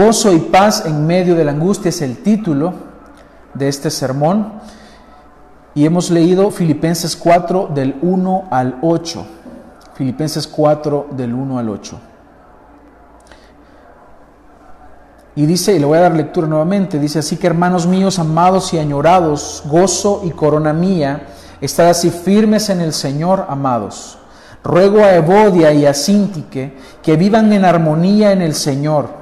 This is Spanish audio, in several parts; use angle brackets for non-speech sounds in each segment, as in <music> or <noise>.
Gozo y paz en medio de la angustia es el título de este sermón. Y hemos leído Filipenses 4 del 1 al 8. Filipenses 4 del 1 al 8. Y dice, y le voy a dar lectura nuevamente, dice así que hermanos míos, amados y añorados, gozo y corona mía, estad así firmes en el Señor, amados. Ruego a Evodia y a Sintique que vivan en armonía en el Señor.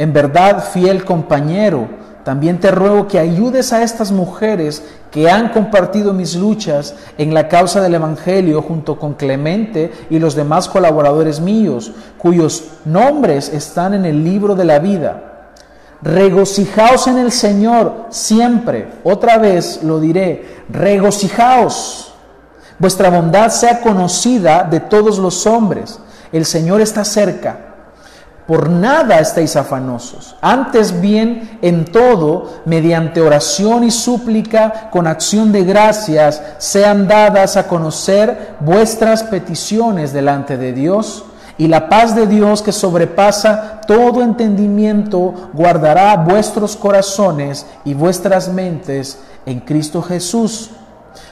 En verdad, fiel compañero, también te ruego que ayudes a estas mujeres que han compartido mis luchas en la causa del Evangelio junto con Clemente y los demás colaboradores míos, cuyos nombres están en el libro de la vida. Regocijaos en el Señor siempre. Otra vez lo diré, regocijaos. Vuestra bondad sea conocida de todos los hombres. El Señor está cerca. Por nada estéis afanosos. Antes bien, en todo, mediante oración y súplica, con acción de gracias, sean dadas a conocer vuestras peticiones delante de Dios. Y la paz de Dios que sobrepasa todo entendimiento guardará vuestros corazones y vuestras mentes en Cristo Jesús.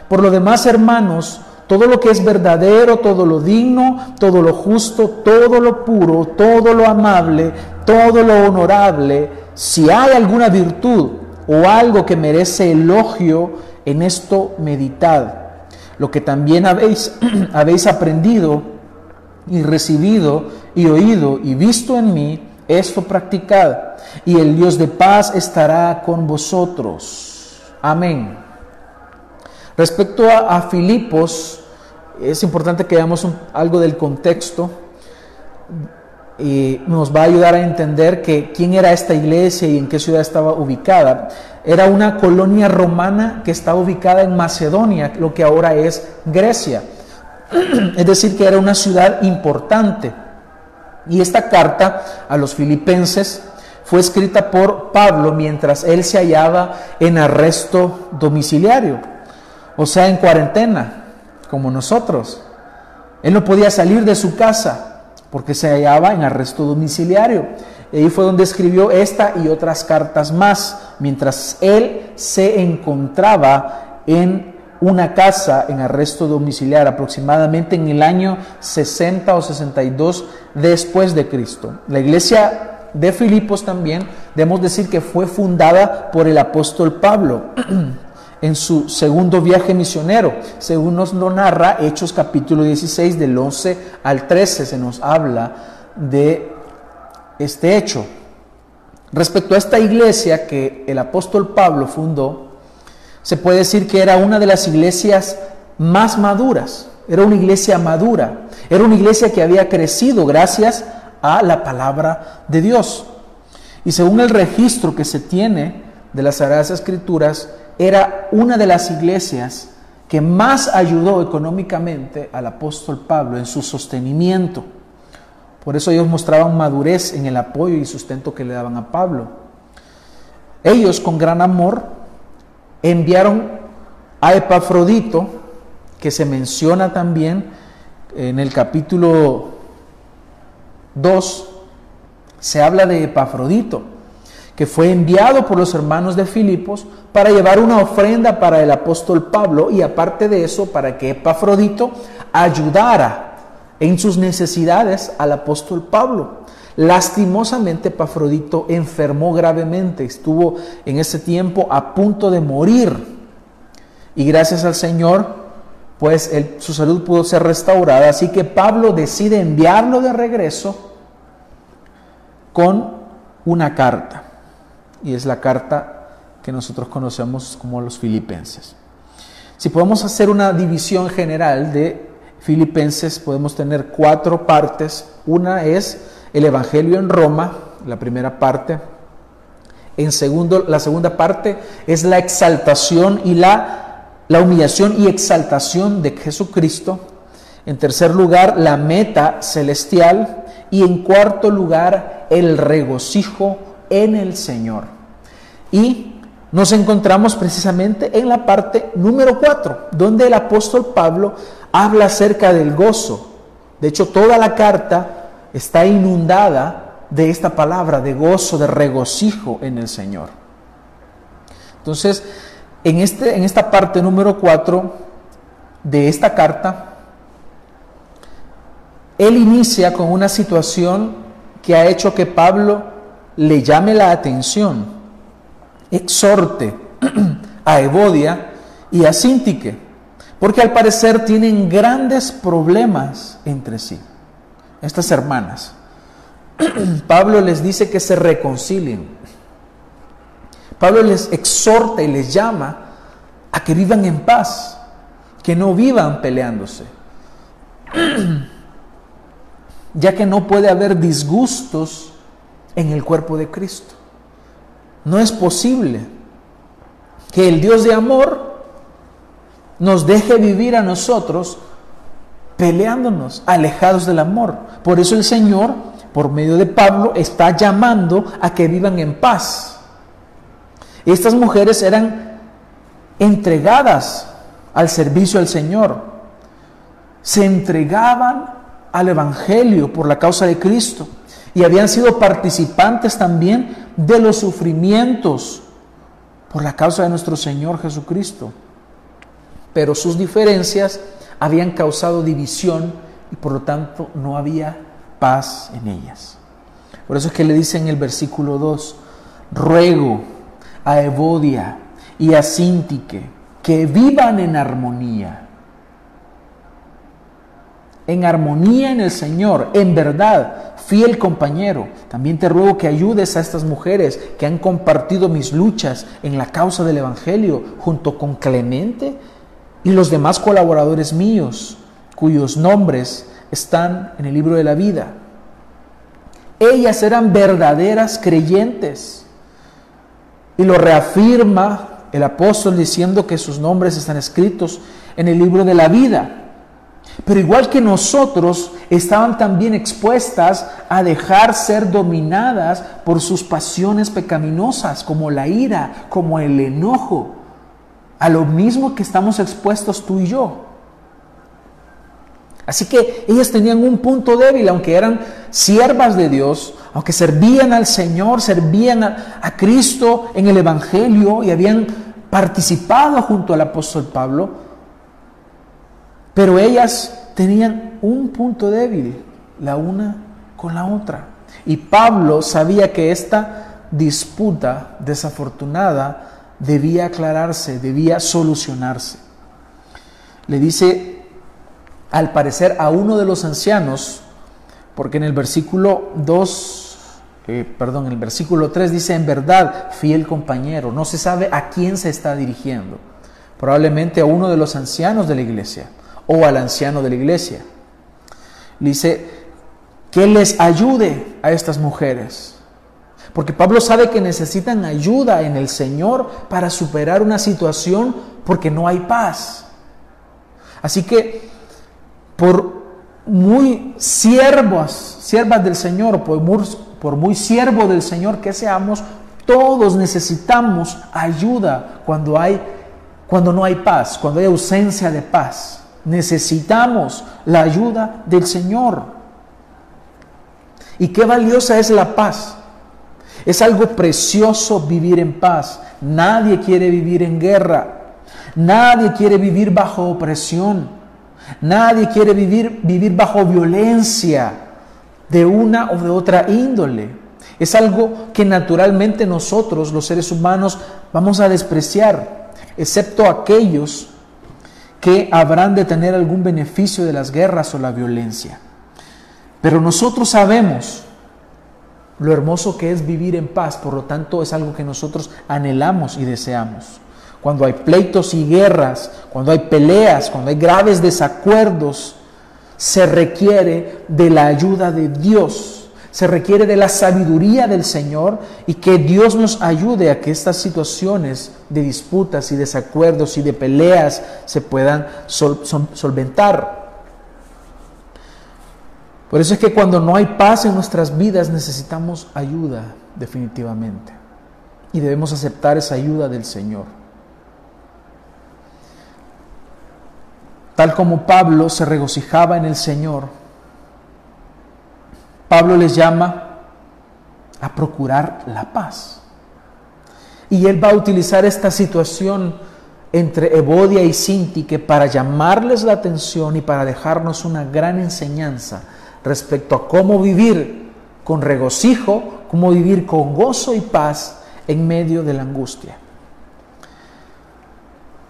Por lo demás, hermanos, todo lo que es verdadero, todo lo digno, todo lo justo, todo lo puro, todo lo amable, todo lo honorable, si hay alguna virtud o algo que merece elogio, en esto meditad. Lo que también habéis, <clears throat> habéis aprendido y recibido y oído y visto en mí, esto practicad, y el Dios de paz estará con vosotros. Amén. Respecto a, Filipos, es importante que veamos algo del contexto y nos va a ayudar a entender que quién era esta iglesia y en qué ciudad estaba ubicada. Era una colonia romana que estaba ubicada en Macedonia, lo que ahora es Grecia. <clears throat> Es decir, que era una ciudad importante. Y esta carta a los filipenses fue escrita por Pablo mientras él se hallaba en arresto domiciliario o sea, en cuarentena, como nosotros. Él no podía salir de su casa porque se hallaba en arresto domiciliario. Y ahí fue donde escribió esta y otras cartas más, mientras él se encontraba en una casa en arresto domiciliario, aproximadamente en el año 60 o 62 después de Cristo. La iglesia de Filipos también, debemos decir que fue fundada por el apóstol Pablo. <clears throat> en su segundo viaje misionero. Según nos lo narra Hechos capítulo 16 del 11 al 13 se nos habla de este hecho. Respecto a esta iglesia que el apóstol Pablo fundó, se puede decir que era una de las iglesias más maduras, era una iglesia madura, era una iglesia que había crecido gracias a la palabra de Dios. Y según el registro que se tiene de las Sagradas Escrituras, era una de las iglesias que más ayudó económicamente al apóstol Pablo en su sostenimiento. Por eso ellos mostraban madurez en el apoyo y sustento que le daban a Pablo. Ellos con gran amor enviaron a Epafrodito, que se menciona también en el capítulo 2, se habla de Epafrodito que fue enviado por los hermanos de Filipos para llevar una ofrenda para el apóstol Pablo y aparte de eso para que Epafrodito ayudara en sus necesidades al apóstol Pablo. Lastimosamente Epafrodito enfermó gravemente, estuvo en ese tiempo a punto de morir. Y gracias al Señor pues su salud pudo ser restaurada, así que Pablo decide enviarlo de regreso con una carta y es la carta que nosotros conocemos como los filipenses. Si podemos hacer una división general de filipenses, podemos tener cuatro partes. Una es el Evangelio en Roma, la primera parte. En segundo, la segunda parte es la exaltación y la, la humillación y exaltación de Jesucristo. En tercer lugar, la meta celestial. Y en cuarto lugar, el regocijo en el Señor. Y nos encontramos precisamente en la parte número 4, donde el apóstol Pablo habla acerca del gozo. De hecho, toda la carta está inundada de esta palabra, de gozo, de regocijo en el Señor. Entonces, en, este, en esta parte número 4 de esta carta, él inicia con una situación que ha hecho que Pablo le llame la atención, exhorte <clears throat> a Evodia y a Sintique, porque al parecer tienen grandes problemas entre sí, estas hermanas. <clears throat> Pablo les dice que se reconcilien. Pablo les exhorta y les llama a que vivan en paz, que no vivan peleándose, <clears throat> ya que no puede haber disgustos en el cuerpo de Cristo. No es posible que el Dios de amor nos deje vivir a nosotros peleándonos, alejados del amor. Por eso el Señor, por medio de Pablo, está llamando a que vivan en paz. Estas mujeres eran entregadas al servicio al Señor. Se entregaban al Evangelio por la causa de Cristo y habían sido participantes también de los sufrimientos por la causa de nuestro Señor Jesucristo. Pero sus diferencias habían causado división y por lo tanto no había paz en ellas. Por eso es que le dice en el versículo 2, ruego a Evodia y a Sintique, que vivan en armonía. En armonía en el Señor, en verdad, fiel compañero. También te ruego que ayudes a estas mujeres que han compartido mis luchas en la causa del Evangelio, junto con Clemente y los demás colaboradores míos, cuyos nombres están en el libro de la vida. Ellas eran verdaderas creyentes y lo reafirma el apóstol diciendo que sus nombres están escritos en el libro de la vida. Pero igual que nosotros, estaban también expuestas a dejar ser dominadas por sus pasiones pecaminosas, como la ira, como el enojo, a lo mismo que estamos expuestos tú y yo. Así que ellas tenían un punto débil, aunque eran siervas de Dios, aunque servían al Señor, servían a, Cristo en el Evangelio y habían participado junto al apóstol Pablo, pero ellas tenían un punto débil, la una con la otra. Y Pablo sabía que esta disputa desafortunada debía aclararse, debía solucionarse. Le dice, al parecer, a uno de los ancianos, porque en el versículo 2, eh, perdón, en el versículo 3 dice, en verdad, fiel compañero, no se sabe a quién se está dirigiendo. Probablemente a uno de los ancianos de la iglesia o al anciano de la iglesia. Dice, que les ayude a estas mujeres. Porque Pablo sabe que necesitan ayuda en el Señor para superar una situación porque no hay paz. Así que por muy siervos, siervas del Señor, por muy, por muy siervo del Señor que seamos, todos necesitamos ayuda cuando hay cuando no hay paz, cuando hay ausencia de paz. Necesitamos la ayuda del Señor. Y qué valiosa es la paz. Es algo precioso vivir en paz. Nadie quiere vivir en guerra. Nadie quiere vivir bajo opresión. Nadie quiere vivir, vivir bajo violencia de una o de otra índole. Es algo que naturalmente nosotros, los seres humanos, vamos a despreciar, excepto aquellos que habrán de tener algún beneficio de las guerras o la violencia. Pero nosotros sabemos lo hermoso que es vivir en paz, por lo tanto es algo que nosotros anhelamos y deseamos cuando hay pleitos y guerras, cuando hay peleas, cuando hay graves desacuerdos, se requiere de la ayuda de Dios, se requiere de la sabiduría del Señor y que Dios nos ayude a que estas situaciones de disputas y desacuerdos y de peleas se puedan solventar. Por eso es que cuando no hay paz en nuestras vidas necesitamos ayuda definitivamente y debemos aceptar esa ayuda del Señor. tal como Pablo se regocijaba en el Señor. Pablo les llama a procurar la paz. Y él va a utilizar esta situación entre Evodia y Sintique para llamarles la atención y para dejarnos una gran enseñanza respecto a cómo vivir con regocijo, cómo vivir con gozo y paz en medio de la angustia.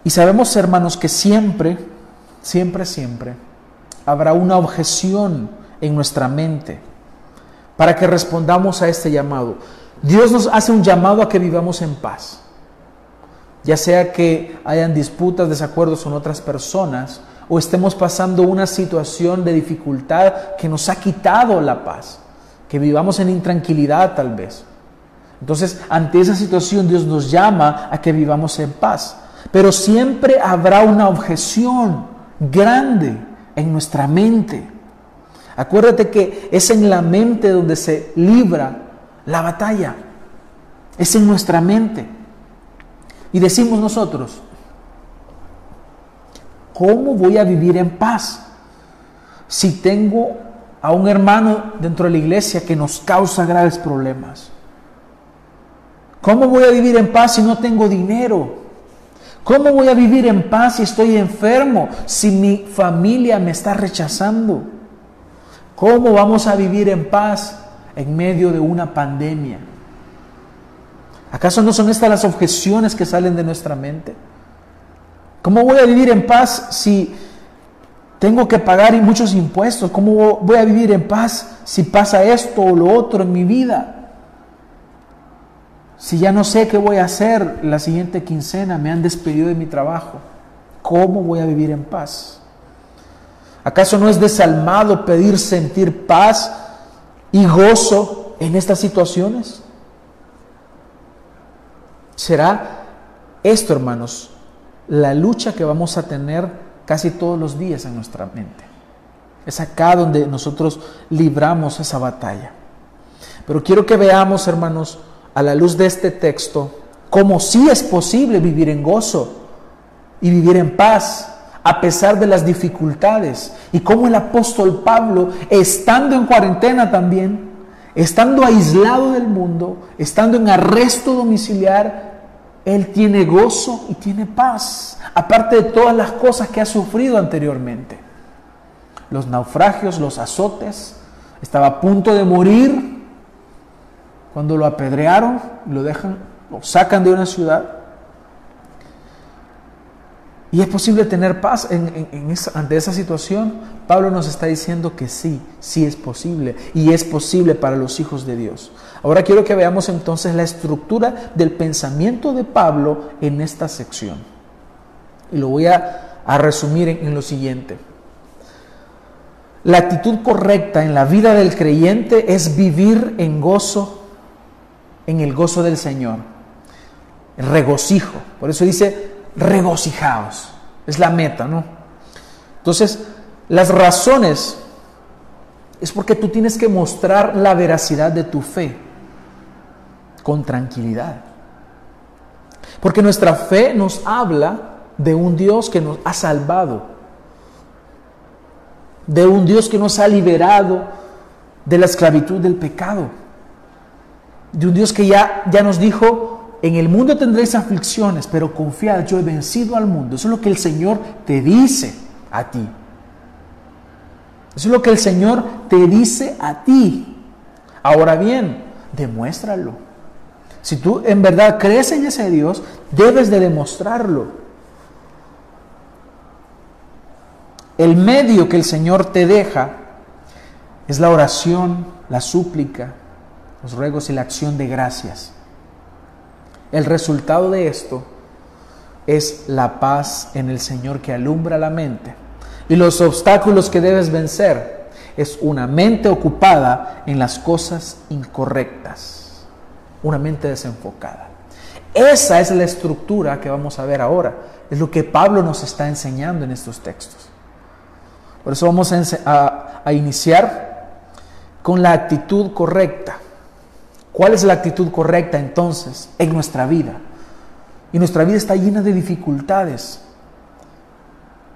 Y sabemos, hermanos, que siempre, siempre, siempre habrá una objeción en nuestra mente para que respondamos a este llamado. Dios nos hace un llamado a que vivamos en paz. Ya sea que hayan disputas, desacuerdos con otras personas, o estemos pasando una situación de dificultad que nos ha quitado la paz, que vivamos en intranquilidad tal vez. Entonces, ante esa situación Dios nos llama a que vivamos en paz. Pero siempre habrá una objeción grande en nuestra mente. Acuérdate que es en la mente donde se libra la batalla. Es en nuestra mente. Y decimos nosotros, ¿cómo voy a vivir en paz si tengo a un hermano dentro de la iglesia que nos causa graves problemas? ¿Cómo voy a vivir en paz si no tengo dinero? ¿Cómo voy a vivir en paz si estoy enfermo, si mi familia me está rechazando? ¿Cómo vamos a vivir en paz en medio de una pandemia? ¿Acaso no son estas las objeciones que salen de nuestra mente? ¿Cómo voy a vivir en paz si tengo que pagar muchos impuestos? ¿Cómo voy a vivir en paz si pasa esto o lo otro en mi vida? Si ya no sé qué voy a hacer la siguiente quincena, me han despedido de mi trabajo, ¿cómo voy a vivir en paz? ¿Acaso no es desalmado pedir sentir paz y gozo en estas situaciones? Será esto, hermanos, la lucha que vamos a tener casi todos los días en nuestra mente. Es acá donde nosotros libramos esa batalla. Pero quiero que veamos, hermanos, a la luz de este texto, cómo sí es posible vivir en gozo y vivir en paz a pesar de las dificultades. Y cómo el apóstol Pablo, estando en cuarentena también, estando aislado del mundo, estando en arresto domiciliar, él tiene gozo y tiene paz, aparte de todas las cosas que ha sufrido anteriormente. Los naufragios, los azotes, estaba a punto de morir cuando lo apedrearon, lo dejan, lo sacan de una ciudad. Y es posible tener paz ante esa situación. Pablo nos está diciendo que sí, sí es posible. Y es posible para los hijos de Dios. Ahora quiero que veamos entonces la estructura del pensamiento de Pablo en esta sección. Y lo voy a, resumir en, en lo siguiente. La actitud correcta en la vida del creyente es vivir en gozo, en el gozo del Señor. Regocijo. Por eso dice, regocijaos. Es la meta, ¿no? Entonces, las razones es porque tú tienes que mostrar la veracidad de tu fe con tranquilidad. Porque nuestra fe nos habla de un Dios que nos ha salvado, de un Dios que nos ha liberado de la esclavitud del pecado, de un Dios que ya, ya nos dijo, en el mundo tendréis aflicciones, pero confiad, yo he vencido al mundo. Eso es lo que el Señor te dice a ti. Eso es lo que el Señor te dice a ti. Ahora bien, demuéstralo. Si tú en verdad crees en ese Dios, debes de demostrarlo. El medio que el Señor te deja es la oración, la súplica, los ruegos y la acción de gracias. El resultado de esto es la paz en el Señor que alumbra la mente. Y los obstáculos que debes vencer es una mente ocupada en las cosas incorrectas, una mente desenfocada. Esa es la estructura que vamos a ver ahora. Es lo que Pablo nos está enseñando en estos textos. Por eso vamos a, a iniciar con la actitud correcta. ¿Cuál es la actitud correcta entonces en nuestra vida? Y nuestra vida está llena de dificultades.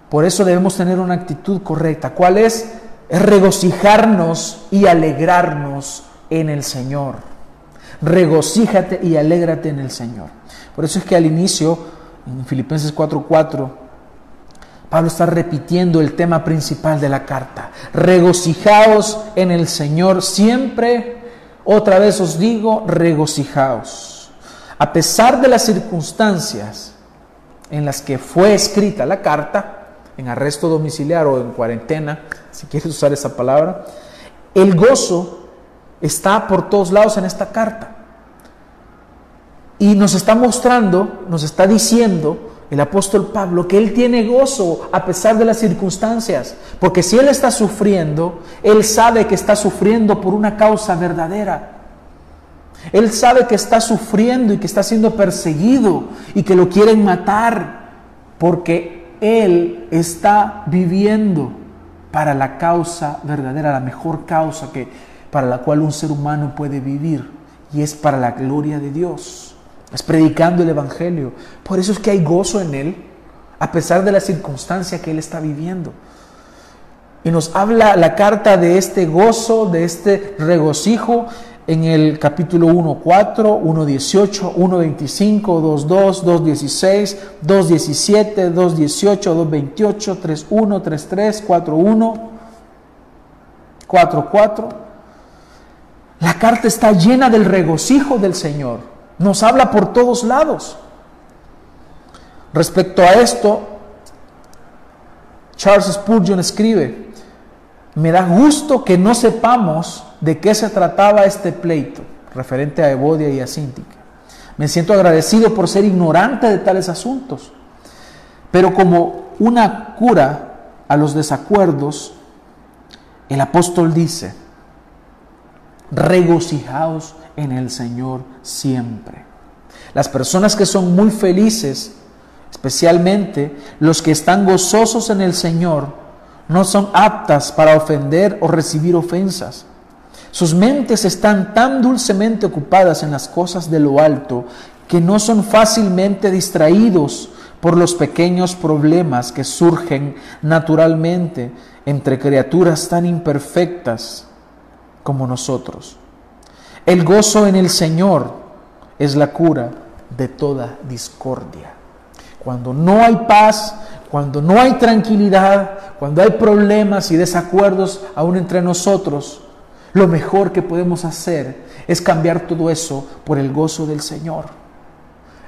Por eso debemos tener una actitud correcta. ¿Cuál es? Es regocijarnos y alegrarnos en el Señor. regocíjate y alégrate en el Señor. Por eso es que al inicio, en Filipenses 4:4, Pablo está repitiendo el tema principal de la carta. Regocijaos en el Señor siempre. Otra vez os digo, regocijaos. A pesar de las circunstancias en las que fue escrita la carta, en arresto domiciliar o en cuarentena, si quieres usar esa palabra, el gozo está por todos lados en esta carta. Y nos está mostrando, nos está diciendo el apóstol Pablo que él tiene gozo a pesar de las circunstancias, porque si él está sufriendo, él sabe que está sufriendo por una causa verdadera. Él sabe que está sufriendo y que está siendo perseguido y que lo quieren matar porque él está viviendo para la causa verdadera, la mejor causa que para la cual un ser humano puede vivir y es para la gloria de Dios. Es predicando el evangelio. Por eso es que hay gozo en él a pesar de la circunstancia que él está viviendo. Y nos habla la carta de este gozo, de este regocijo en el capítulo 1.4, 1.18, 1.25, 2.2, 2.16, 2.17, 2.18, 2.28, 3.1, 3.3, 4.1, 4.4. La carta está llena del regocijo del Señor. Nos habla por todos lados. Respecto a esto, Charles Spurgeon escribe, me da gusto que no sepamos de qué se trataba este pleito, referente a Evodia y a Cíntica. Me siento agradecido por ser ignorante de tales asuntos, pero como una cura a los desacuerdos, el apóstol dice, regocijaos en el Señor siempre. Las personas que son muy felices, especialmente los que están gozosos en el Señor, no son aptas para ofender o recibir ofensas. Sus mentes están tan dulcemente ocupadas en las cosas de lo alto que no son fácilmente distraídos por los pequeños problemas que surgen naturalmente entre criaturas tan imperfectas como nosotros. El gozo en el Señor es la cura de toda discordia. Cuando no hay paz, cuando no hay tranquilidad, cuando hay problemas y desacuerdos aún entre nosotros, lo mejor que podemos hacer es cambiar todo eso por el gozo del Señor.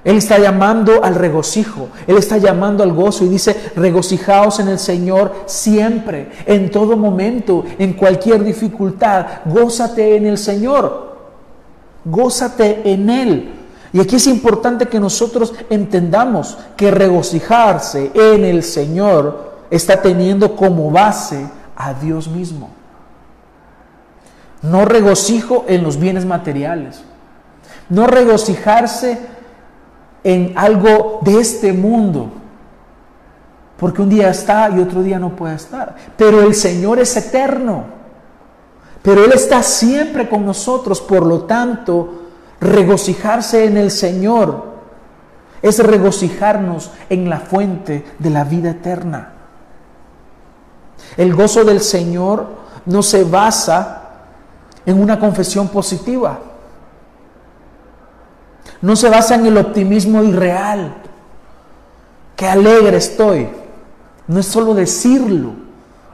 Él está llamando al regocijo, Él está llamando al gozo y dice, regocijaos en el Señor siempre, en todo momento, en cualquier dificultad, gózate en el Señor, gózate en Él. Y aquí es importante que nosotros entendamos que regocijarse en el Señor está teniendo como base a Dios mismo. No regocijo en los bienes materiales. No regocijarse en algo de este mundo. Porque un día está y otro día no puede estar. Pero el Señor es eterno. Pero Él está siempre con nosotros. Por lo tanto, Regocijarse en el Señor es regocijarnos en la fuente de la vida eterna. El gozo del Señor no se basa en una confesión positiva. No se basa en el optimismo irreal. Qué alegre estoy. No es solo decirlo.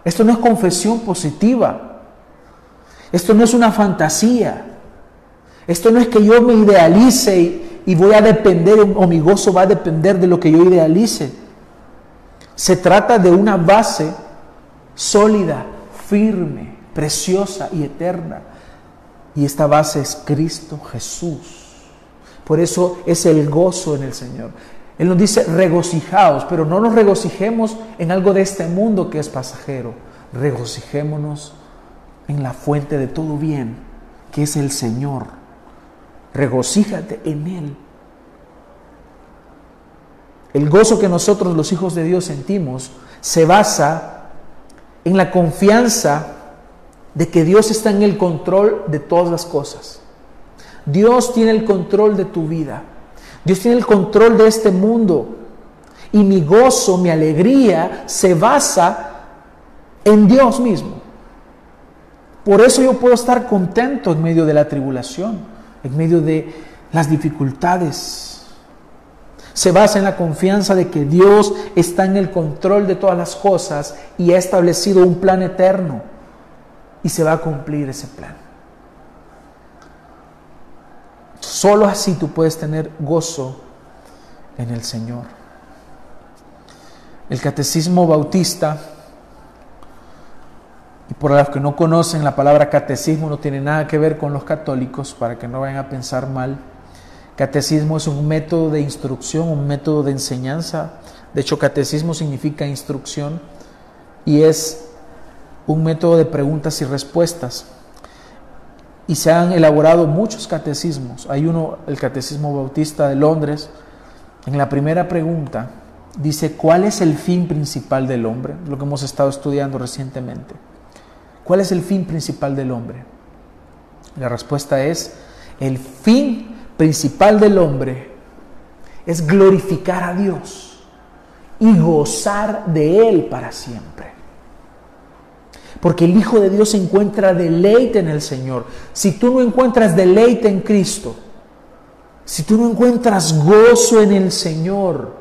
Esto no es confesión positiva. Esto no es una fantasía. Esto no es que yo me idealice y, voy a depender, o mi gozo va a depender de lo que yo idealice. Se trata de una base sólida, firme, preciosa y eterna. Y esta base es Cristo Jesús. Por eso es el gozo en el Señor. Él nos dice regocijaos, pero no nos regocijemos en algo de este mundo que es pasajero. Regocijémonos en la fuente de todo bien, que es el Señor regocíjate en Él. El gozo que nosotros los hijos de Dios sentimos se basa en la confianza de que Dios está en el control de todas las cosas. Dios tiene el control de tu vida. Dios tiene el control de este mundo. Y mi gozo, mi alegría se basa en Dios mismo. Por eso yo puedo estar contento en medio de la tribulación. en medio de las dificultades. Se basa en la confianza de que Dios está en el control de todas las cosas y ha establecido un plan eterno y se va a cumplir ese plan. Solo así tú puedes tener gozo en el Señor. El catecismo bautista, y por los que no conocen la palabra catecismo, no tiene nada que ver con los católicos, para que no vayan a pensar mal. Catecismo es un método de instrucción, un método de enseñanza. De hecho, catecismo significa instrucción y es un método de preguntas y respuestas. Y se han elaborado muchos catecismos. Hay uno, el Catecismo Bautista de Londres. En la primera pregunta dice, ¿cuál es el fin principal del hombre? Lo que hemos estado estudiando recientemente. ¿Cuál es el fin principal del hombre? La respuesta es, el fin principal del hombre es glorificar a Dios y gozar de Él para siempre. Porque el Hijo de Dios encuentra deleite en el Señor. Si tú no encuentras deleite en Cristo, si tú no encuentras gozo en el Señor,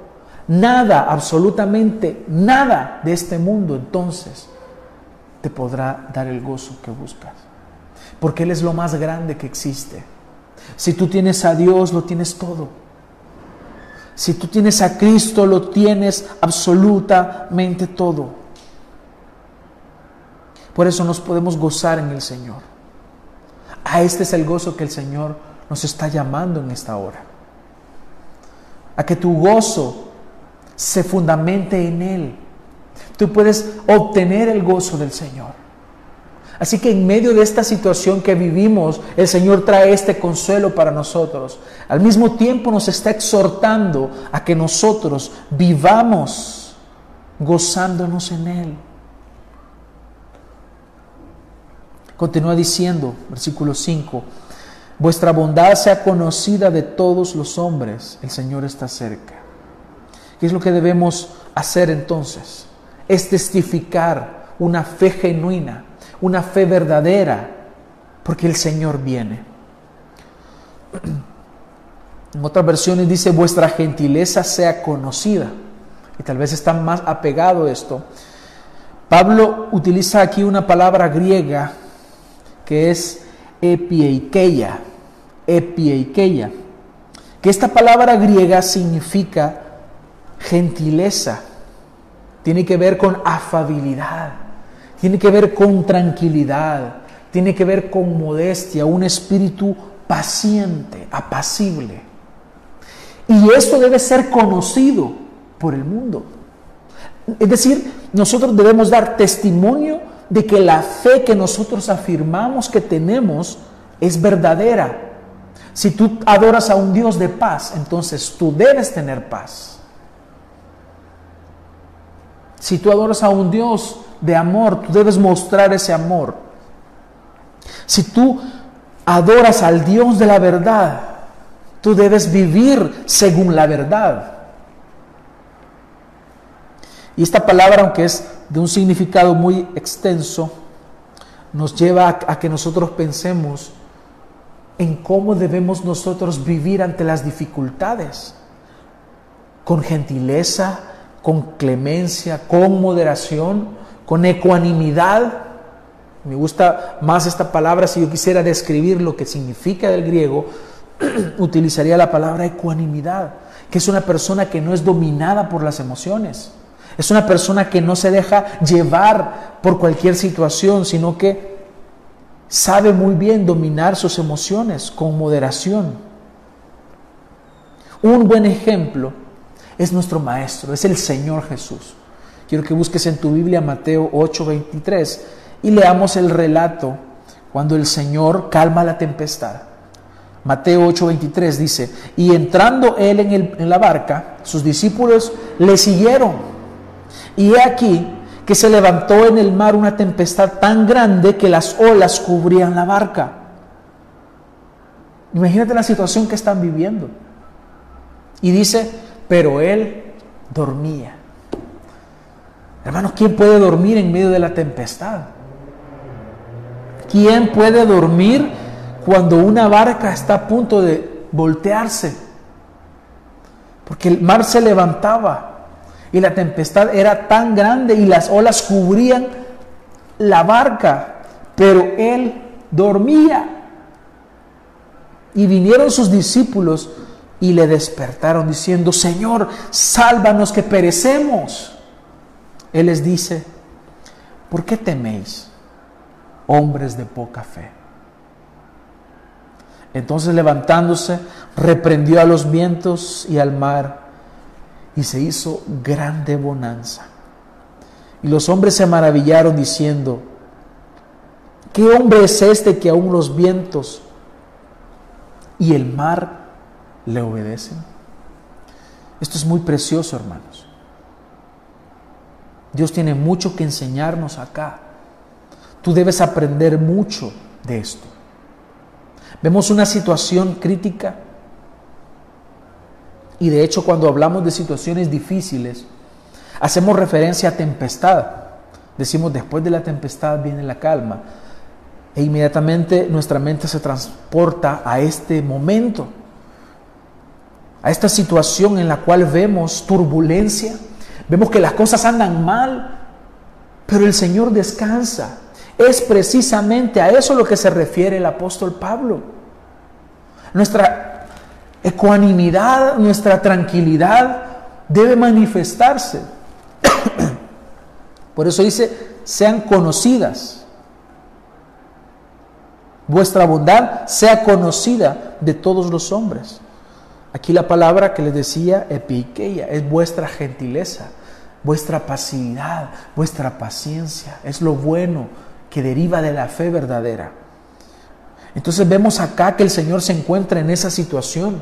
nada, absolutamente nada de este mundo, entonces te podrá dar el gozo que buscas. Porque Él es lo más grande que existe. Si tú tienes a Dios, lo tienes todo. Si tú tienes a Cristo, lo tienes absolutamente todo. Por eso nos podemos gozar en el Señor. A este es el gozo que el Señor nos está llamando en esta hora. A que tu gozo se fundamente en Él. Tú puedes obtener el gozo del Señor. Así que en medio de esta situación que vivimos, el Señor trae este consuelo para nosotros. Al mismo tiempo nos está exhortando a que nosotros vivamos gozándonos en Él. Continúa diciendo, versículo 5, vuestra bondad sea conocida de todos los hombres, el Señor está cerca. ¿Qué es lo que debemos hacer entonces? Es testificar una fe genuina, una fe verdadera, porque el Señor viene. <clears throat> En otras versiones dice, vuestra gentileza sea conocida. Y tal vez está más apegado a esto. Pablo utiliza aquí una palabra griega que es epieikeia, epieikeia, que esta palabra griega significa gentileza, tiene que ver con afabilidad, tiene que ver con tranquilidad, tiene que ver con modestia, un espíritu paciente, apacible. Y esto debe ser conocido por el mundo. Es decir, nosotros debemos dar testimonio de que la fe que nosotros afirmamos que tenemos es verdadera. Si tú adoras a un Dios de paz, entonces tú debes tener paz. Si tú adoras a un Dios de amor, tú debes mostrar ese amor. Si tú adoras al Dios de la verdad, tú debes vivir según la verdad. Y esta palabra, aunque es de un significado muy extenso, nos lleva a, que nosotros pensemos en cómo debemos nosotros vivir ante las dificultades, con gentileza, con clemencia, con moderación, con ecuanimidad. Me gusta más esta palabra, si yo quisiera describir lo que significa del griego, <clears throat> utilizaría la palabra ecuanimidad, que es una persona que no es dominada por las emociones es una persona que no se deja llevar por cualquier situación, sino que sabe muy bien dominar sus emociones con moderación. Un buen ejemplo es nuestro Maestro, es el Señor Jesús. Quiero que busques en tu Biblia Mateo 8:23 y leamos el relato cuando el Señor calma la tempestad. Mateo 8:23 dice, y entrando él en, en la barca, sus discípulos le siguieron. Y he aquí que se levantó en el mar una tempestad tan grande que las olas cubrían la barca. Imagínate la situación que están viviendo. Y dice, pero él dormía. Hermanos, ¿quién puede dormir en medio de la tempestad? ¿Quién puede dormir cuando una barca está a punto de voltearse, porque el mar se levantaba y la tempestad era tan grande y las olas cubrían la barca, pero él dormía. Y vinieron sus discípulos y le despertaron diciendo, Señor, sálvanos que perecemos. Él les dice, ¿por qué teméis, hombres de poca fe? Entonces levantándose, reprendió a los vientos y al mar y se hizo grande bonanza. Y los hombres se maravillaron diciendo, ¿qué hombre es este que aún los vientos y el mar le obedecen? Esto es muy precioso, hermanos. Dios tiene mucho que enseñarnos acá. Tú debes aprender mucho de esto. Vemos una situación crítica y de hecho cuando hablamos de situaciones difíciles, hacemos referencia a tempestad. Decimos después de la tempestad viene la calma. E inmediatamente nuestra mente se transporta a este momento, a esta situación en la cual vemos turbulencia, vemos que las cosas andan mal, pero el Señor descansa. Es precisamente a eso lo que se refiere el apóstol Pablo. Nuestra ecuanimidad, nuestra tranquilidad debe manifestarse. <coughs> Por eso dice, sean conocidas. Vuestra bondad sea conocida de todos los hombres. Aquí la palabra que les decía, epiqueia, es vuestra gentileza, vuestra pasividad, vuestra paciencia. Es lo bueno que deriva de la fe verdadera. Entonces vemos acá que el Señor se encuentra en esa situación.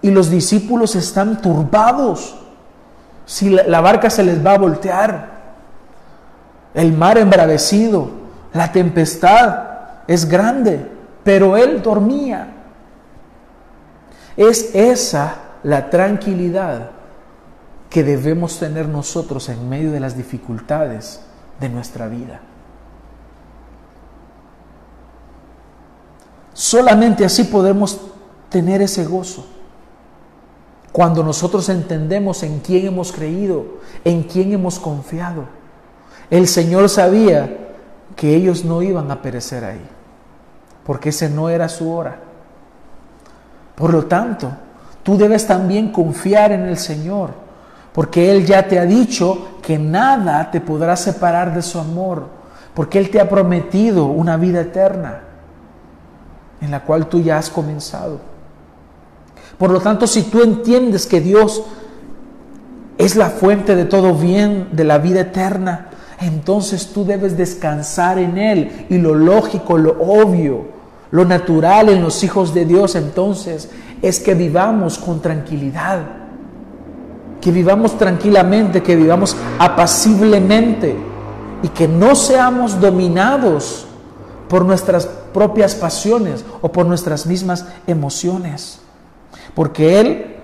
Y los discípulos están turbados. Si la, barca se les va a voltear. El mar embravecido. La tempestad es grande. Pero Él dormía. Es esa la tranquilidad que debemos tener nosotros en medio de las dificultades de nuestra vida. Solamente así podemos tener ese gozo. Cuando nosotros entendemos en quién hemos creído, en quién hemos confiado. El Señor sabía que ellos no iban a perecer ahí, porque ese no era su hora. Por lo tanto, tú debes también confiar en el Señor, porque Él ya te ha dicho que nada te podrá separar de su amor, porque Él te ha prometido una vida eterna en la cual tú ya has comenzado. Por lo tanto, si tú entiendes que Dios es la fuente de todo bien, de la vida eterna, entonces tú debes descansar en Él. Y lo lógico, lo obvio, lo natural en los hijos de Dios entonces es que vivamos con tranquilidad, que vivamos tranquilamente, que vivamos apaciblemente y que no seamos dominados por nuestras propias pasiones o por nuestras mismas emociones. Porque Él,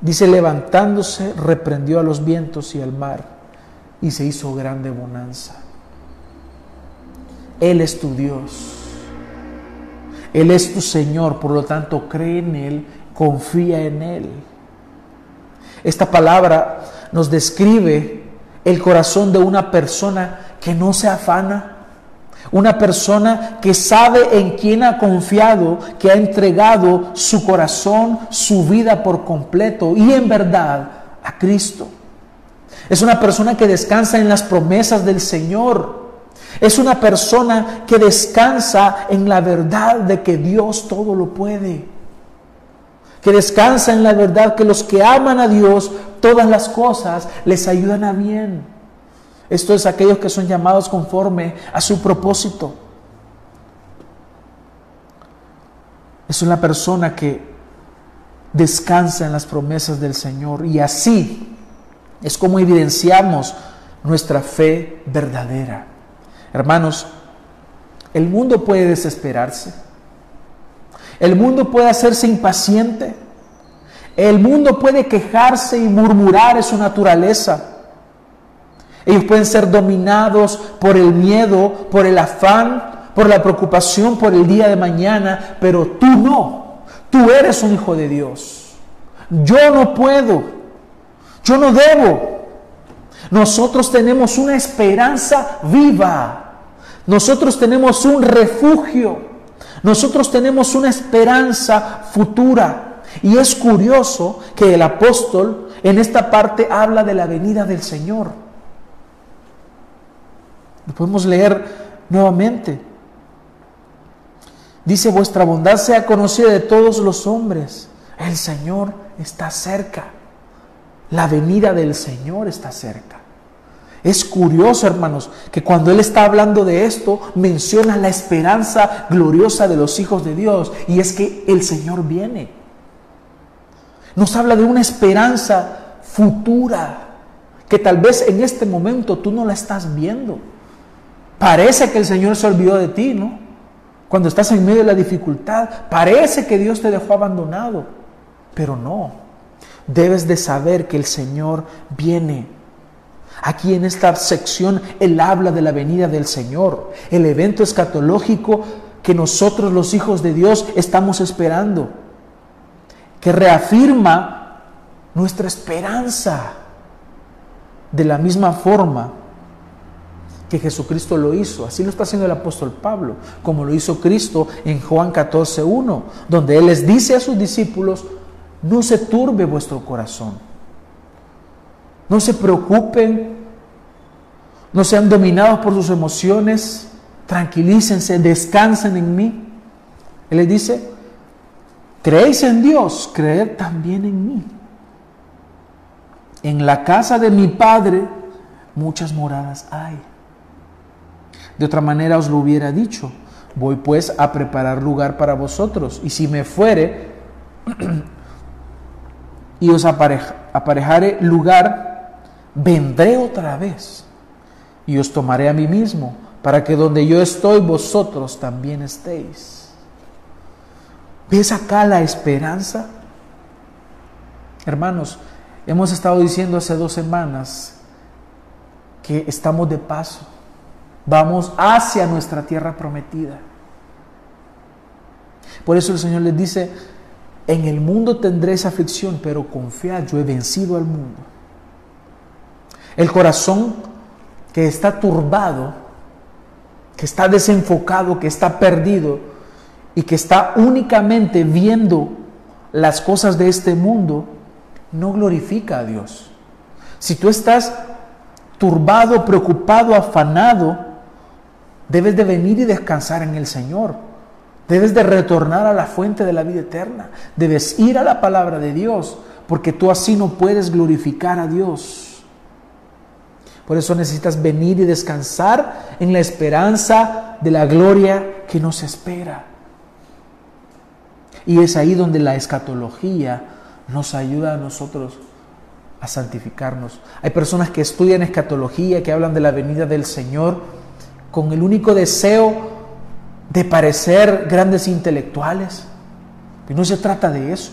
dice, levantándose, reprendió a los vientos y al mar y se hizo grande bonanza. Él es tu Dios. Él es tu Señor, por lo tanto cree en Él, confía en Él. Esta palabra nos describe el corazón de una persona que no se afana, una persona que sabe en quién ha confiado, que ha entregado su corazón, su vida por completo y en verdad a Cristo. Es una persona que descansa en las promesas del Señor. Es una persona que descansa en la verdad de que Dios todo lo puede. Que descansa en la verdad que los que aman a Dios, todas las cosas les ayudan a bien. Esto es aquellos que son llamados conforme a su propósito. Es una persona que descansa en las promesas del Señor y así es como evidenciamos nuestra fe verdadera. Hermanos, el mundo puede desesperarse. El mundo puede hacerse impaciente. El mundo puede quejarse y murmurar, es su naturaleza. Ellos pueden ser dominados por el miedo, por el afán, por la preocupación por el día de mañana, pero tú no. Tú eres un hijo de Dios. Yo no puedo. Yo no debo. Nosotros tenemos una esperanza viva. Nosotros tenemos un refugio. Nosotros tenemos una esperanza futura. Y es curioso que el apóstol en esta parte habla de la venida del Señor. Lo podemos leer nuevamente. Dice, vuestra bondad sea conocida de todos los hombres. El Señor está cerca. La venida del Señor está cerca. Es curioso, hermanos, que cuando Él está hablando de esto, menciona la esperanza gloriosa de los hijos de Dios. Y es que el Señor viene. Nos habla de una esperanza futura que tal vez en este momento tú no la estás viendo. Parece que el Señor se olvidó de ti, ¿no? Cuando estás en medio de la dificultad, parece que Dios te dejó abandonado, pero no. Debes de saber que el Señor viene. Aquí en esta sección Él habla de la venida del Señor, el evento escatológico que nosotros los hijos de Dios estamos esperando, que reafirma nuestra esperanza de la misma forma que Jesucristo lo hizo. Así lo está haciendo el apóstol Pablo, como lo hizo Cristo en Juan 14.1, donde Él les dice a sus discípulos, no se turbe vuestro corazón, no se preocupen, no sean dominados por sus emociones, tranquilícense, descansen en mí. Él les dice, creéis en Dios, creed también en mí. En la casa de mi Padre muchas moradas hay. De otra manera os lo hubiera dicho. Voy pues a preparar lugar para vosotros. Y si me fuere <clears throat> y os aparejare lugar, vendré otra vez y os tomaré a mí mismo, para que donde yo estoy, vosotros también estéis. ¿Ves acá la esperanza? Hermanos, hemos estado diciendo hace dos semanas que estamos de paso Vamos hacia nuestra tierra prometida. Por eso el Señor les dice, en el mundo tendréis aflicción, pero confiad, yo he vencido al mundo. El corazón que está turbado, que está desenfocado, que está perdido y que está únicamente viendo las cosas de este mundo, no glorifica a Dios. Si tú estás turbado, preocupado, afanado, Debes de venir y descansar en el Señor. Debes de retornar a la fuente de la vida eterna. Debes ir a la palabra de Dios, porque tú así no puedes glorificar a Dios. Por eso necesitas venir y descansar en la esperanza de la gloria que nos espera. Y es ahí donde la escatología nos ayuda a nosotros a santificarnos. Hay personas que estudian escatología, que hablan de la venida del Señor con el único deseo de parecer grandes intelectuales. Y no se trata de eso.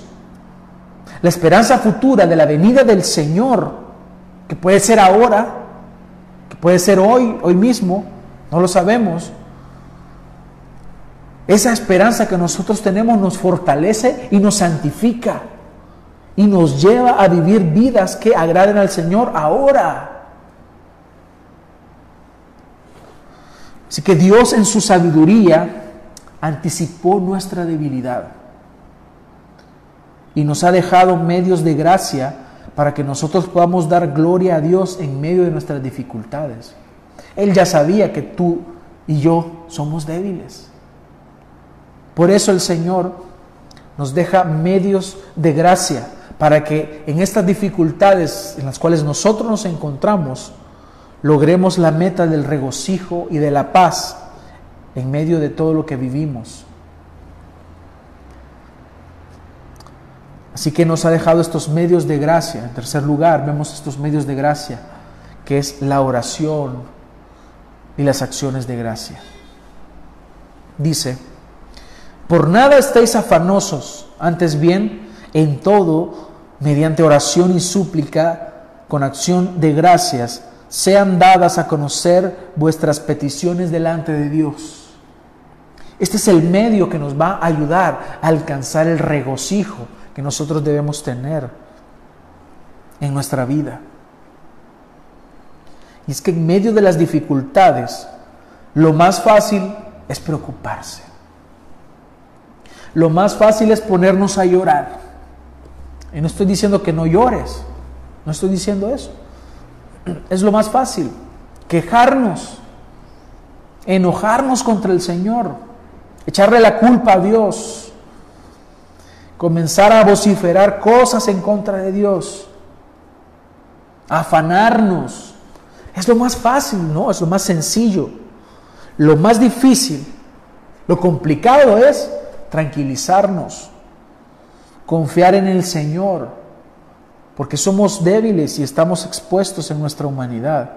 La esperanza futura de la venida del Señor, que puede ser ahora, puede ser hoy, hoy mismo, no lo sabemos. Esa esperanza que nosotros tenemos nos fortalece y nos santifica y nos lleva a vivir vidas que agraden al Señor ahora. Así que Dios en su sabiduría anticipó nuestra debilidad y nos ha dejado medios de gracia para que nosotros podamos dar gloria a Dios en medio de nuestras dificultades. Él ya sabía que tú y yo somos débiles. Por eso el Señor nos deja medios de gracia para que en estas dificultades en las cuales nosotros nos encontramos, logremos la meta del regocijo y de la paz en medio de todo lo que vivimos. Así que nos ha dejado estos medios de gracia. En tercer lugar, vemos estos medios de gracia, que es la oración y las acciones de gracia. Dice, por nada estéis afanosos, antes bien, en todo, mediante oración y súplica, con acción de gracias, sean dadas a conocer vuestras peticiones delante de Dios. Este es el medio que nos va a ayudar a alcanzar el regocijo que nosotros debemos tener en nuestra vida. Y es que en medio de las dificultades, lo más fácil es preocuparse. Lo más fácil es ponernos a llorar. Y no estoy diciendo que no llores, no estoy diciendo eso. <clears throat> Es lo más fácil, quejarnos, enojarnos contra el Señor, echarle la culpa a Dios, comenzar a vociferar cosas en contra de Dios, afanarnos. Es lo más fácil, ¿no? Es lo más sencillo. Lo más difícil, lo complicado es tranquilizarnos, confiar en el Señor, porque somos débiles y estamos expuestos en nuestra humanidad.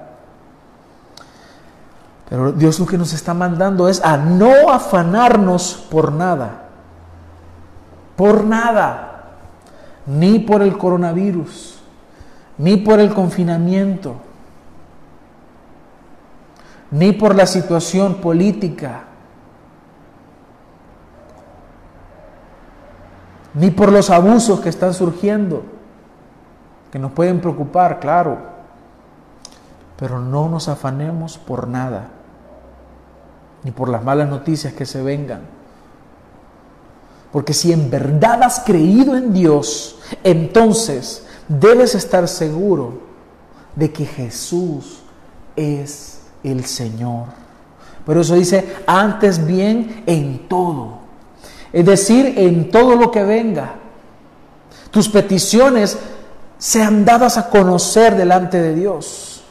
Pero Dios lo que nos está mandando es a no afanarnos por nada, por nada, ni por el coronavirus, ni por el confinamiento, ni por la situación política, ni por los abusos que están surgiendo, que nos pueden preocupar, claro, pero no nos afanemos por nada, ni por las malas noticias que se vengan. Porque si en verdad has creído en Dios, entonces debes estar seguro de que Jesús es el Señor. Por eso dice, antes bien en todo es decir, en todo lo que venga. Tus peticiones sean dadas a conocer delante de Dios.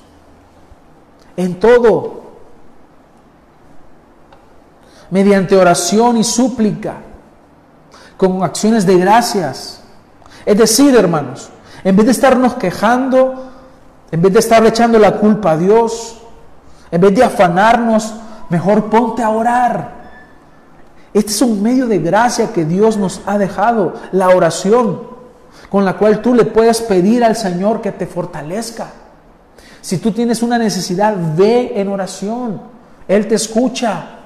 En todo. Mediante oración y súplica. Con acciones de gracias. Es decir, hermanos, en vez de estarnos quejando, en vez de estar echando la culpa a Dios, en vez de afanarnos, mejor ponte a orar. Este es un medio de gracia que Dios nos ha dejado, la oración, con la cual tú le puedes pedir al Señor que te fortalezca. Si tú tienes una necesidad, ve en oración. Él te escucha.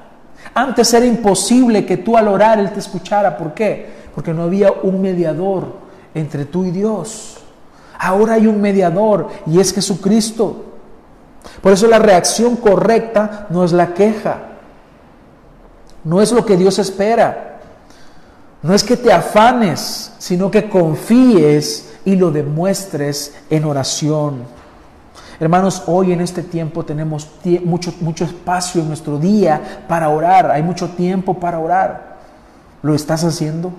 Antes era imposible que tú al orar Él te escuchara. ¿Por qué? Porque no había un mediador entre tú y Dios. Ahora hay un mediador y es Jesucristo. Por eso la reacción correcta no es la queja, no es lo que Dios espera. No es que te afanes, sino que confíes y lo demuestres en oración. Hermanos, hoy en este tiempo tenemos mucho, mucho espacio en nuestro día para orar. Hay mucho tiempo para orar. ¿Lo estás haciendo?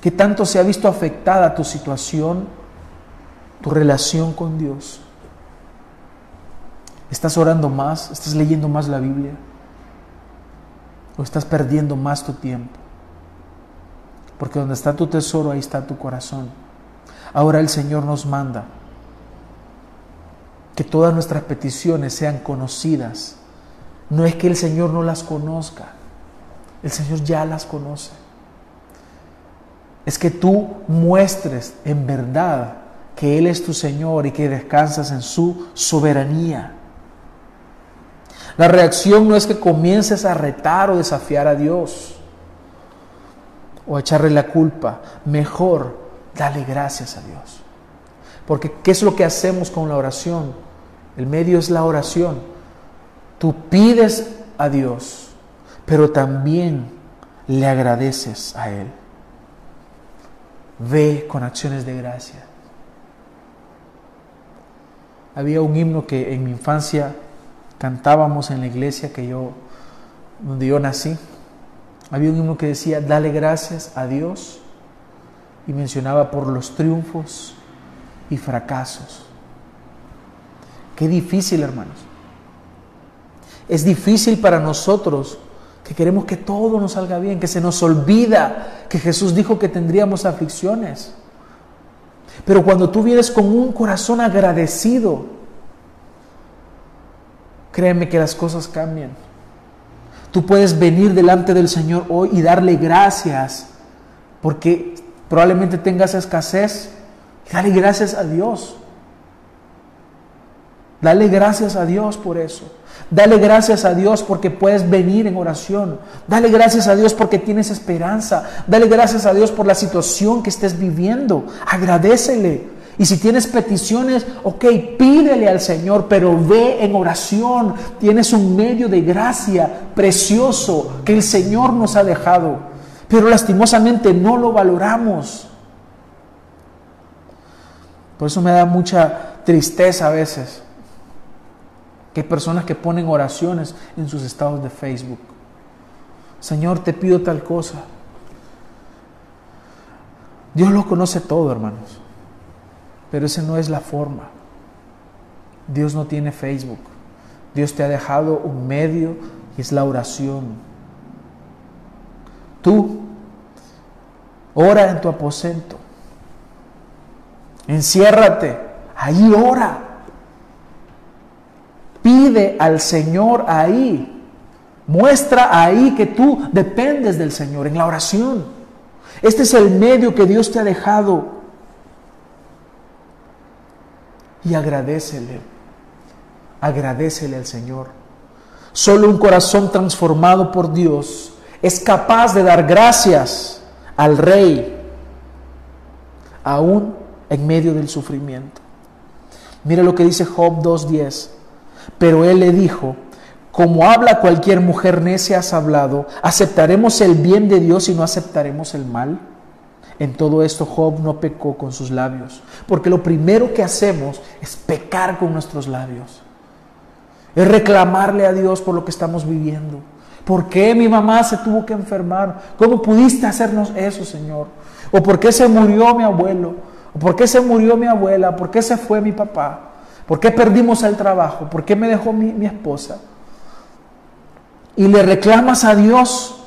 ¿Qué tanto se ha visto afectada tu situación, tu relación con Dios? ¿Estás orando más? ¿Estás leyendo más la Biblia? ¿O estás perdiendo más tu tiempo? Porque donde está tu tesoro, ahí está tu corazón. Ahora el Señor nos manda que todas nuestras peticiones sean conocidas. No es que el Señor no las conozca, el Señor ya las conoce. Es que tú muestres en verdad que Él es tu Señor y que descansas en su soberanía. La reacción no es que comiences a retar o desafiar a Dios o a echarle la culpa. Mejor, dale gracias a Dios. Porque ¿qué es lo que hacemos con la oración? El medio es la oración. Tú pides a Dios, pero también le agradeces a Él. Ve con acciones de gracia. Había un himno que en mi infancia cantábamos en la iglesia que yo, donde yo nací. Había un himno que decía, dale gracias a Dios y mencionaba por los triunfos y fracasos. Qué difícil, hermanos. Es difícil para nosotros que queremos que todo nos salga bien, que se nos olvida que Jesús dijo que tendríamos aflicciones. Pero cuando tú vienes con un corazón agradecido, Créeme que las cosas cambian. Tú puedes venir delante del Señor hoy y darle gracias porque probablemente tengas escasez. Dale gracias a Dios. Dale gracias a Dios por eso. Dale gracias a Dios porque puedes venir en oración. Dale gracias a Dios porque tienes esperanza. Dale gracias a Dios por la situación que estés viviendo. Agradecele. Y si tienes peticiones, ok, pídele al Señor, pero ve en oración. Tienes un medio de gracia precioso que el Señor nos ha dejado. Pero lastimosamente no lo valoramos. Por eso me da mucha tristeza a veces que hay personas que ponen oraciones en sus estados de Facebook. Señor, te pido tal cosa. Dios lo conoce todo, hermanos. Pero esa no es la forma. Dios no tiene Facebook. Dios te ha dejado un medio y es la oración. Tú ora en tu aposento. Enciérrate. Ahí ora. Pide al Señor ahí. Muestra ahí que tú dependes del Señor en la oración. Este es el medio que Dios te ha dejado y agradecele. Agradecele al Señor. Solo un corazón transformado por Dios es capaz de dar gracias al Rey, aún en medio del sufrimiento. Mira lo que dice Job 2.10. Pero él le dijo, como habla cualquier mujer necia has hablado, ¿aceptaremos el bien de Dios y no aceptaremos el mal? En todo esto Job no pecó con sus labios, porque lo primero que hacemos es pecar con nuestros labios. Es reclamarle a Dios por lo que estamos viviendo. ¿Por qué mi mamá se tuvo que enfermar? ¿Cómo pudiste hacernos eso, Señor? ¿O por qué se murió mi abuelo? ¿O por qué se murió mi abuela? ¿Por qué se fue mi papá? ¿Por qué perdimos el trabajo? ¿Por qué me dejó mi, mi esposa? Y le reclamas a Dios.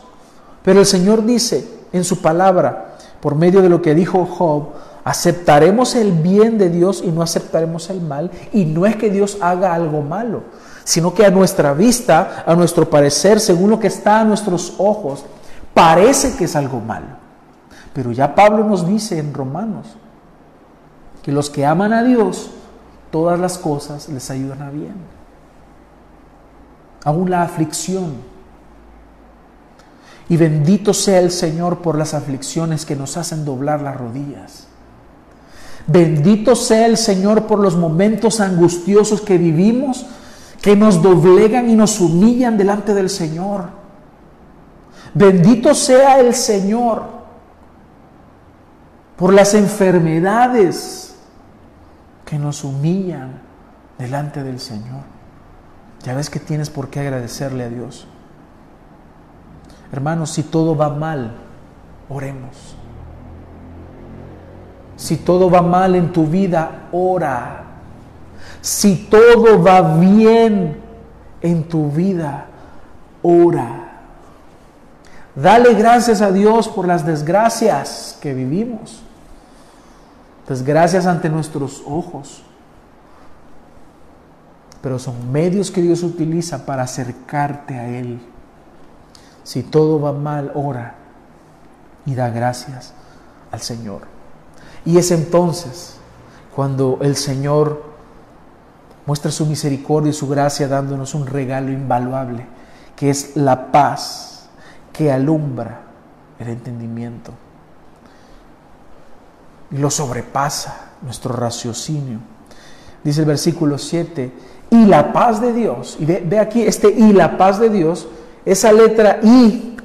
Pero el Señor dice en su palabra, por medio de lo que dijo Job, aceptaremos el bien de Dios y no aceptaremos el mal. Y no es que Dios haga algo malo, sino que a nuestra vista, a nuestro parecer, según lo que está a nuestros ojos, parece que es algo malo. Pero ya Pablo nos dice en Romanos que los que aman a Dios, todas las cosas les ayudan a bien. Aún la aflicción y bendito sea el Señor por las aflicciones que nos hacen doblar las rodillas. Bendito sea el Señor por los momentos angustiosos que vivimos, que nos doblegan y nos humillan delante del Señor. Bendito sea el Señor por las enfermedades que nos humillan delante del Señor. Ya ves que tienes por qué agradecerle a Dios. Hermanos, si todo va mal, oremos. Si todo va mal en tu vida, ora. Si todo va bien en tu vida, ora. Dale gracias a Dios por las desgracias que vivimos. Desgracias ante nuestros ojos. Pero son medios que Dios utiliza para acercarte a Él. Si todo va mal, ora y da gracias al Señor. Y es entonces cuando el Señor muestra su misericordia y su gracia dándonos un regalo invaluable, que es la paz que alumbra el entendimiento y lo sobrepasa nuestro raciocinio. Dice el versículo 7, y la paz de Dios, y ve, ve aquí este y la paz de Dios, esa letra I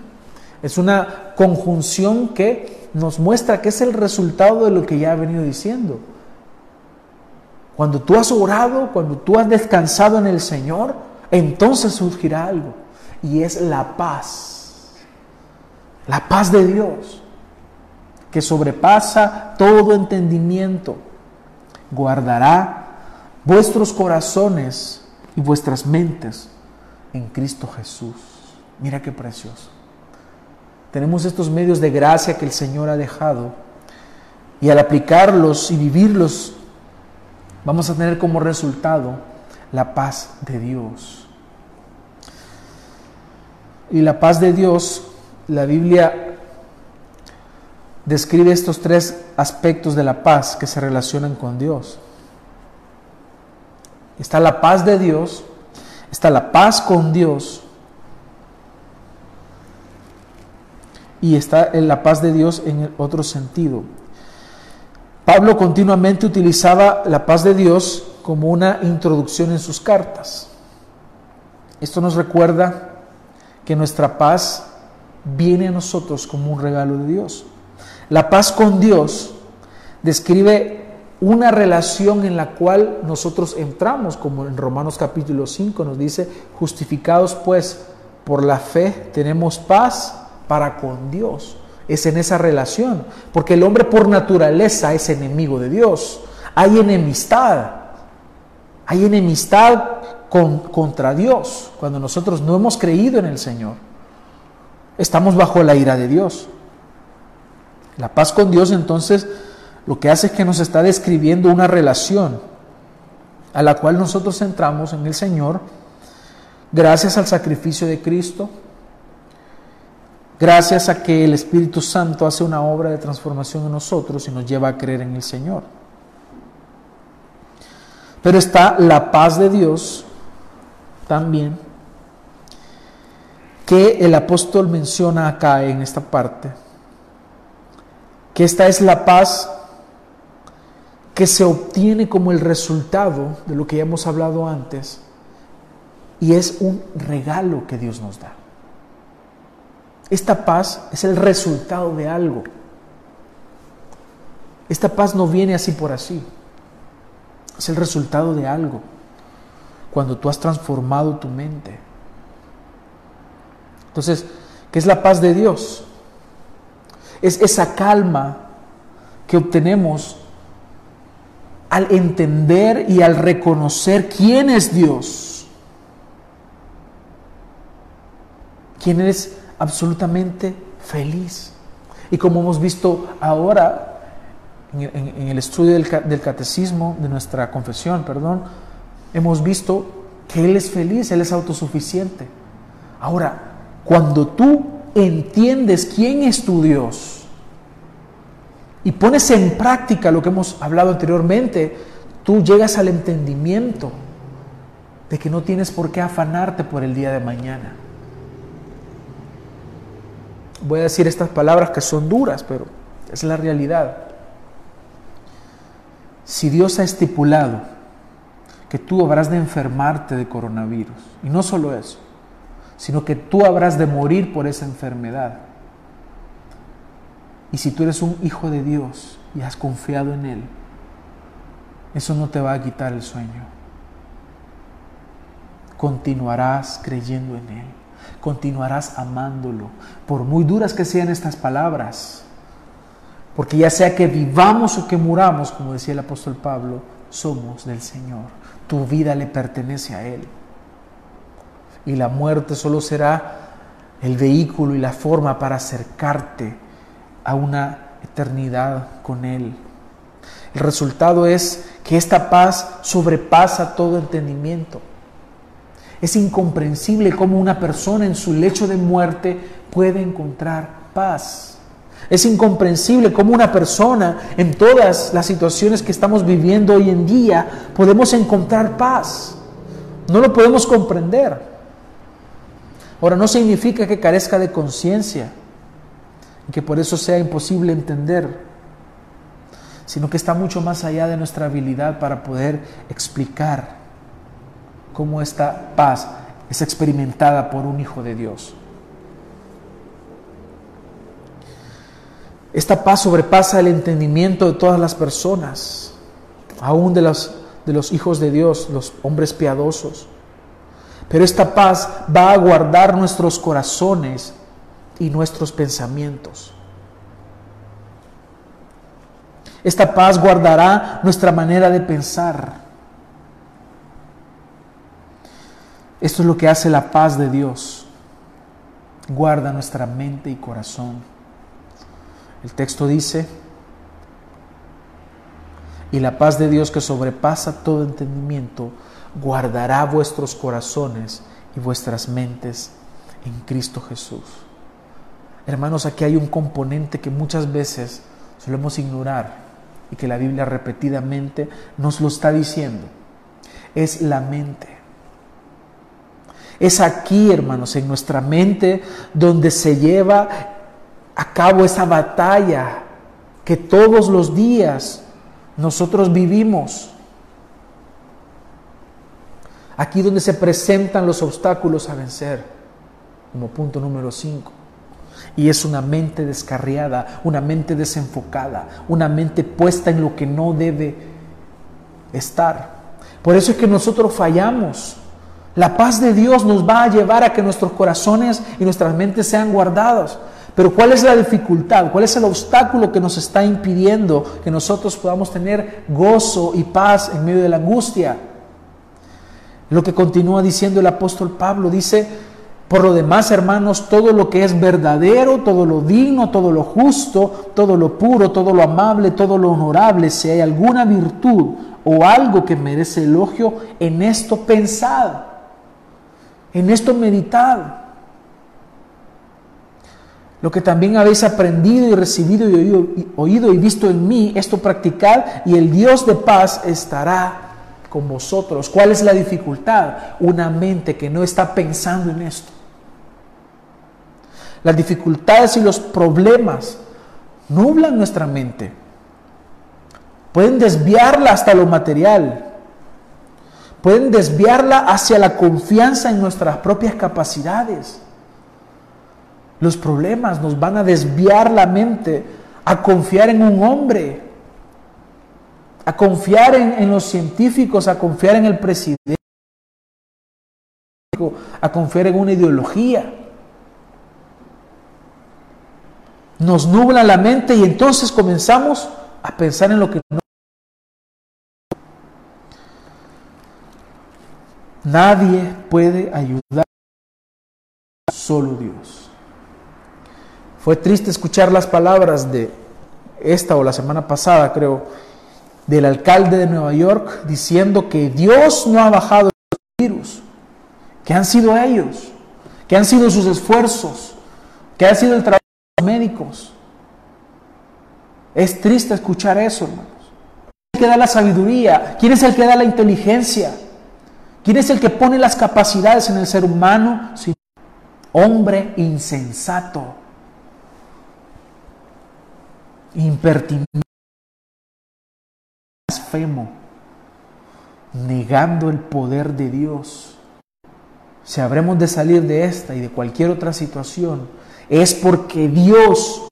es una conjunción que nos muestra que es el resultado de lo que ya he venido diciendo. Cuando tú has orado, cuando tú has descansado en el Señor, entonces surgirá algo. Y es la paz. La paz de Dios, que sobrepasa todo entendimiento. Guardará vuestros corazones y vuestras mentes en Cristo Jesús. Mira qué precioso. Tenemos estos medios de gracia que el Señor ha dejado y al aplicarlos y vivirlos vamos a tener como resultado la paz de Dios. Y la paz de Dios, la Biblia describe estos tres aspectos de la paz que se relacionan con Dios. Está la paz de Dios, Está la paz con Dios y está la paz de Dios en el otro sentido. Pablo continuamente utilizaba la paz de Dios como una introducción en sus cartas. Esto nos recuerda que nuestra paz viene a nosotros como un regalo de Dios. La paz con Dios describe una relación en la cual nosotros entramos, como en Romanos capítulo 5 nos dice, justificados pues por la fe tenemos paz para con Dios. Es en esa relación, porque el hombre por naturaleza es enemigo de Dios. Hay enemistad, hay enemistad con, contra Dios cuando nosotros no hemos creído en el Señor. Estamos bajo la ira de Dios. La paz con Dios entonces lo que hace es que nos está describiendo una relación a la cual nosotros entramos en el Señor gracias al sacrificio de Cristo, gracias a que el Espíritu Santo hace una obra de transformación en nosotros y nos lleva a creer en el Señor. Pero está la paz de Dios también, que el apóstol menciona acá en esta parte, que esta es la paz que se obtiene como el resultado de lo que ya hemos hablado antes, y es un regalo que Dios nos da. Esta paz es el resultado de algo. Esta paz no viene así por así. Es el resultado de algo. Cuando tú has transformado tu mente. Entonces, ¿qué es la paz de Dios? Es esa calma que obtenemos al entender y al reconocer quién es Dios. Quién es absolutamente feliz. Y como hemos visto ahora en, el estudio del, catecismo, de nuestra confesión, perdón, hemos visto que Él es feliz, Él es autosuficiente. Ahora, cuando tú entiendes quién es tu Dios y pones en práctica lo que hemos hablado anteriormente, tú llegas al entendimiento de que no tienes por qué afanarte por el día de mañana voy a decir estas palabras que son duras, pero es la realidad. Si Dios ha estipulado que tú habrás de enfermarte de coronavirus, y no solo eso, sino que tú habrás de morir por esa enfermedad, y si tú eres un hijo de Dios y has confiado en Él, eso no te va a quitar el sueño. Continuarás creyendo en Él continuarás amándolo, por muy duras que sean estas palabras. Porque ya sea que vivamos o que muramos, como decía el apóstol Pablo, somos del Señor. Tu vida le pertenece a Él. Y la muerte solo será el vehículo y la forma para acercarte a una eternidad con Él. El resultado es que esta paz sobrepasa todo entendimiento. Es incomprensible cómo una persona en su lecho de muerte puede encontrar paz. Es incomprensible cómo una persona en todas las situaciones que estamos viviendo hoy en día podemos encontrar paz. No lo podemos comprender. Ahora, no significa que carezca de conciencia y que por eso sea imposible entender, sino que está mucho más allá de nuestra habilidad para poder explicar cómo esta paz es experimentada por un hijo de Dios. Esta paz sobrepasa el entendimiento de todas las personas, aún de los, de los hijos de Dios, los hombres piadosos. Pero esta paz va a guardar nuestros corazones y nuestros pensamientos. Esta paz guardará nuestra manera de pensar. Esto es lo que hace la paz de Dios. Guarda nuestra mente y corazón. El texto dice, y la paz de Dios que sobrepasa todo entendimiento, guardará vuestros corazones y vuestras mentes en Cristo Jesús. Hermanos, aquí hay un componente que muchas veces solemos ignorar y que la Biblia repetidamente nos lo está diciendo. Es la mente. Es aquí, hermanos, en nuestra mente donde se lleva a cabo esa batalla que todos los días nosotros vivimos. Aquí donde se presentan los obstáculos a vencer, como punto número 5. Y es una mente descarriada, una mente desenfocada, una mente puesta en lo que no debe estar. Por eso es que nosotros fallamos. La paz de Dios nos va a llevar a que nuestros corazones y nuestras mentes sean guardados. Pero ¿cuál es la dificultad? ¿Cuál es el obstáculo que nos está impidiendo que nosotros podamos tener gozo y paz en medio de la angustia? Lo que continúa diciendo el apóstol Pablo dice, por lo demás, hermanos, todo lo que es verdadero, todo lo digno, todo lo justo, todo lo puro, todo lo amable, todo lo honorable, si hay alguna virtud o algo que merece elogio, en esto pensad, en esto meditad. Lo que también habéis aprendido y recibido y oído, y visto en mí, esto practicad y el Dios de paz estará con vosotros. ¿Cuál es la dificultad? Una mente que no está pensando en esto. Las dificultades y los problemas nublan nuestra mente. Pueden desviarla hasta lo material. Pueden desviarla hacia la confianza en nuestras propias capacidades. Los problemas nos van a desviar la mente a confiar en un hombre, a confiar en, los científicos, a confiar en el presidente, a confiar en una ideología. nos nubla la mente y entonces comenzamos a pensar en lo que no. Nadie puede ayudar, solo Dios. Fue triste escuchar las palabras de esta o la semana pasada, creo, del alcalde de Nueva York diciendo que Dios no ha bajado el virus, que han sido ellos, que han sido sus esfuerzos, que ha sido el trabajo médicos. Es triste escuchar eso, hermanos. ¿Quién es el que da la sabiduría? ¿Quién es el que da la inteligencia? ¿Quién es el que pone las capacidades en el ser humano? hombre insensato, impertinente, blasfemo, negando el poder de Dios. Si habremos de salir de esta y de cualquier otra situación, es porque Dios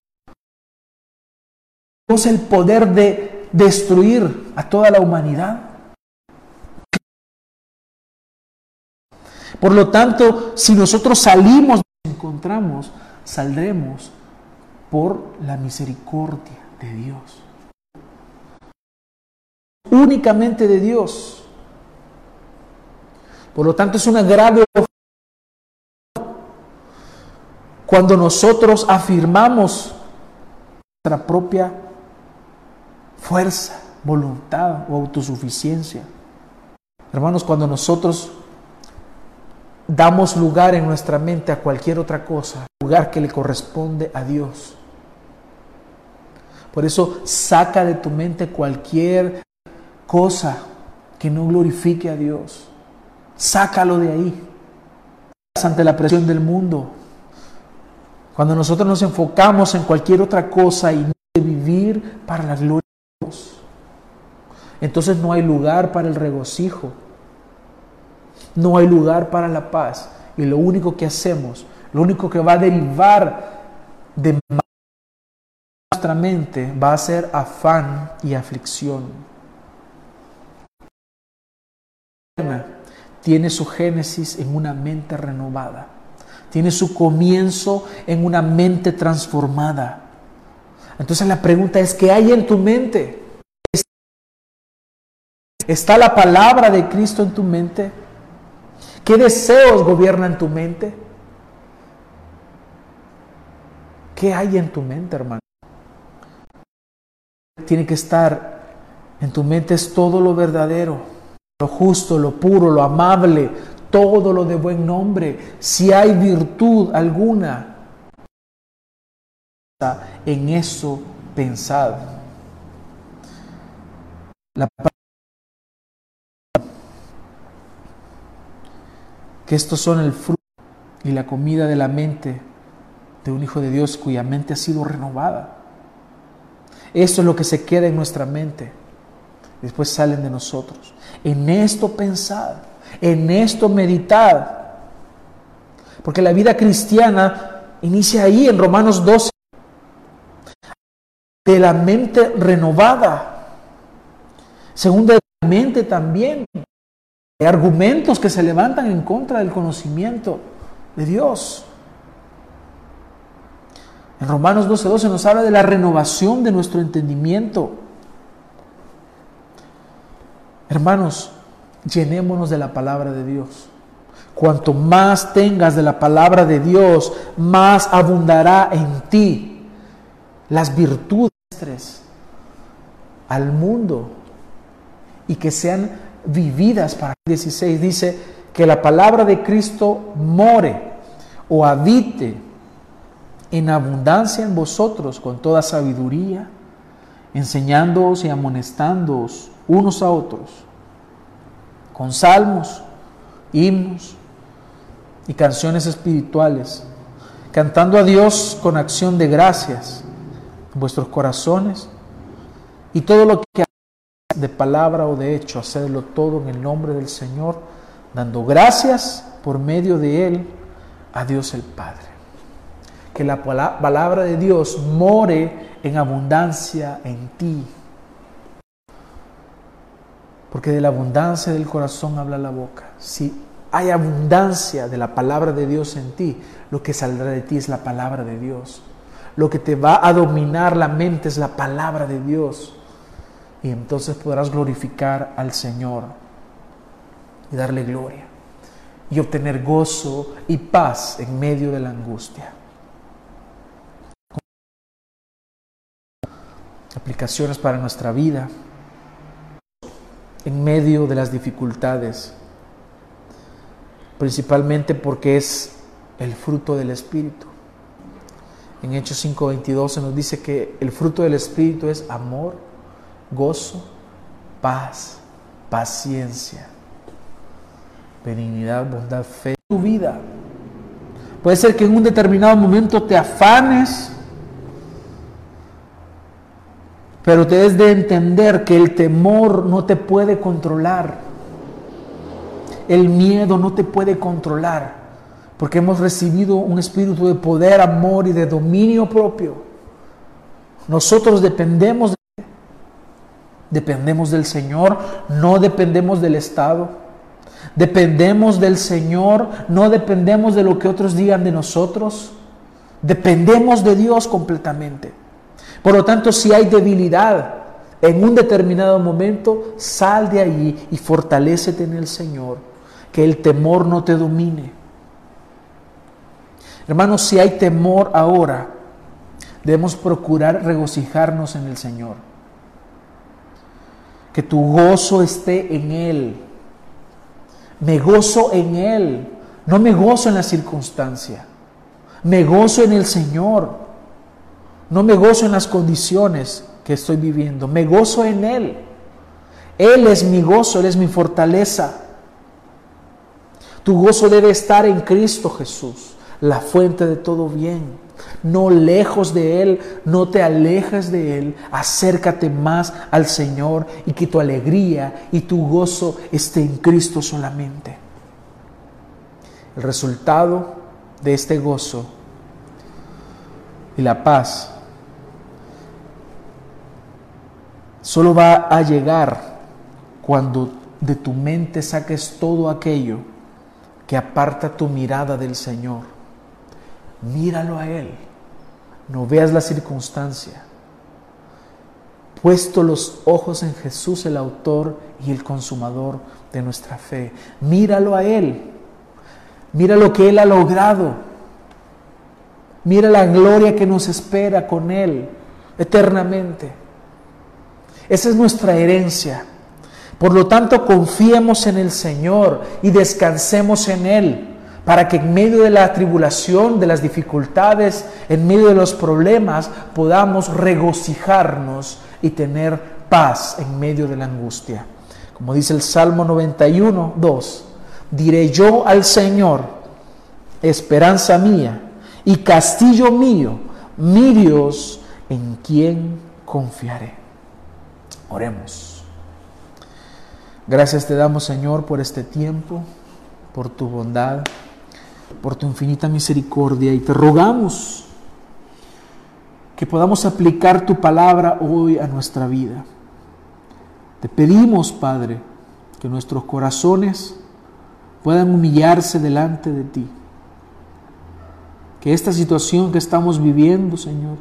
es el poder de destruir a toda la humanidad. Por lo tanto, si nosotros salimos, nos encontramos, saldremos por la misericordia de Dios. Únicamente de Dios. Por lo tanto, es una grave cuando nosotros afirmamos nuestra propia fuerza, voluntad o autosuficiencia. Hermanos, cuando nosotros damos lugar en nuestra mente a cualquier otra cosa, lugar que le corresponde a Dios. Por eso saca de tu mente cualquier cosa que no glorifique a Dios. Sácalo de ahí. Ante la presión del mundo, cuando nosotros nos enfocamos en cualquier otra cosa y no de vivir para la gloria de Dios, entonces no hay lugar para el regocijo, no hay lugar para la paz. Y lo único que hacemos, lo único que va a derivar de nuestra mente va a ser afán y aflicción. Tiene su génesis en una mente renovada tiene su comienzo en una mente transformada. Entonces la pregunta es, ¿qué hay en tu mente? ¿Está la palabra de Cristo en tu mente? ¿Qué deseos gobiernan tu mente? ¿Qué hay en tu mente, hermano? Tiene que estar en tu mente es todo lo verdadero, lo justo, lo puro, lo amable, todo lo de buen nombre, si hay virtud alguna, en eso pensad. Que estos son el fruto y la comida de la mente de un Hijo de Dios cuya mente ha sido renovada. Esto es lo que se queda en nuestra mente. Después salen de nosotros. En esto pensad, en esto meditad. Porque la vida cristiana inicia ahí en Romanos 12. De la mente renovada. Segunda de la mente también. Hay argumentos que se levantan en contra del conocimiento de Dios. En Romanos 12:12 nos habla de la renovación de nuestro entendimiento. Hermanos, llenémonos de la palabra de Dios. Cuanto más tengas de la palabra de Dios, más abundará en ti las virtudes al mundo y que sean vividas para 16 dice que la palabra de Cristo more o habite en abundancia en vosotros con toda sabiduría, enseñándoos y amonestándoos unos a otros, con salmos, himnos y canciones espirituales, cantando a Dios con acción de gracias en vuestros corazones y todo lo que de palabra o de hecho, hacerlo todo en el nombre del Señor, dando gracias por medio de Él a Dios el Padre que la palabra de Dios more en abundancia en ti. Porque de la abundancia del corazón habla la boca. Si hay abundancia de la palabra de Dios en ti, lo que saldrá de ti es la palabra de Dios. Lo que te va a dominar la mente es la palabra de Dios. Y entonces podrás glorificar al Señor y darle gloria y obtener gozo y paz en medio de la angustia. aplicaciones para nuestra vida en medio de las dificultades, principalmente porque es el fruto del Espíritu. En Hechos 5:22 se nos dice que el fruto del Espíritu es amor, gozo, paz, paciencia, benignidad, bondad, fe. Tu vida. Puede ser que en un determinado momento te afanes Pero debes de entender que el temor no te puede controlar. El miedo no te puede controlar. Porque hemos recibido un espíritu de poder, amor y de dominio propio. Nosotros dependemos, de, dependemos del Señor, no dependemos del Estado. Dependemos del Señor, no dependemos de lo que otros digan de nosotros. Dependemos de Dios completamente. Por lo tanto, si hay debilidad en un determinado momento, sal de allí y fortalécete en el Señor, que el temor no te domine. Hermanos, si hay temor ahora, debemos procurar regocijarnos en el Señor. Que tu gozo esté en Él. Me gozo en Él. No me gozo en la circunstancia. Me gozo en el Señor. No me gozo en las condiciones que estoy viviendo, me gozo en Él. Él es mi gozo, Él es mi fortaleza. Tu gozo debe estar en Cristo Jesús, la fuente de todo bien. No lejos de Él, no te alejes de Él, acércate más al Señor y que tu alegría y tu gozo esté en Cristo solamente. El resultado de este gozo y la paz solo va a llegar cuando de tu mente saques todo aquello que aparta tu mirada del Señor. Míralo a Él, no veas la circunstancia. Puesto los ojos en Jesús, el autor y el consumador de nuestra fe. Míralo a Él. Mira lo que Él ha logrado. Mira la gloria que nos espera con Él eternamente. Esa es nuestra herencia. Por lo tanto, confiemos en el Señor y descansemos en Él, para que en medio de la tribulación, de las dificultades, en medio de los problemas, podamos regocijarnos y tener paz en medio de la angustia. Como dice el Salmo 91, 2, diré yo al Señor, esperanza mía y castillo mío, mi Dios, en quien confiaré. Oremos. Gracias te damos, Señor, por este tiempo, por tu bondad, por tu infinita misericordia y te rogamos que podamos aplicar tu palabra hoy a nuestra vida. Te pedimos, Padre, que nuestros corazones puedan humillarse delante de ti. Que esta situación que estamos viviendo, Señor,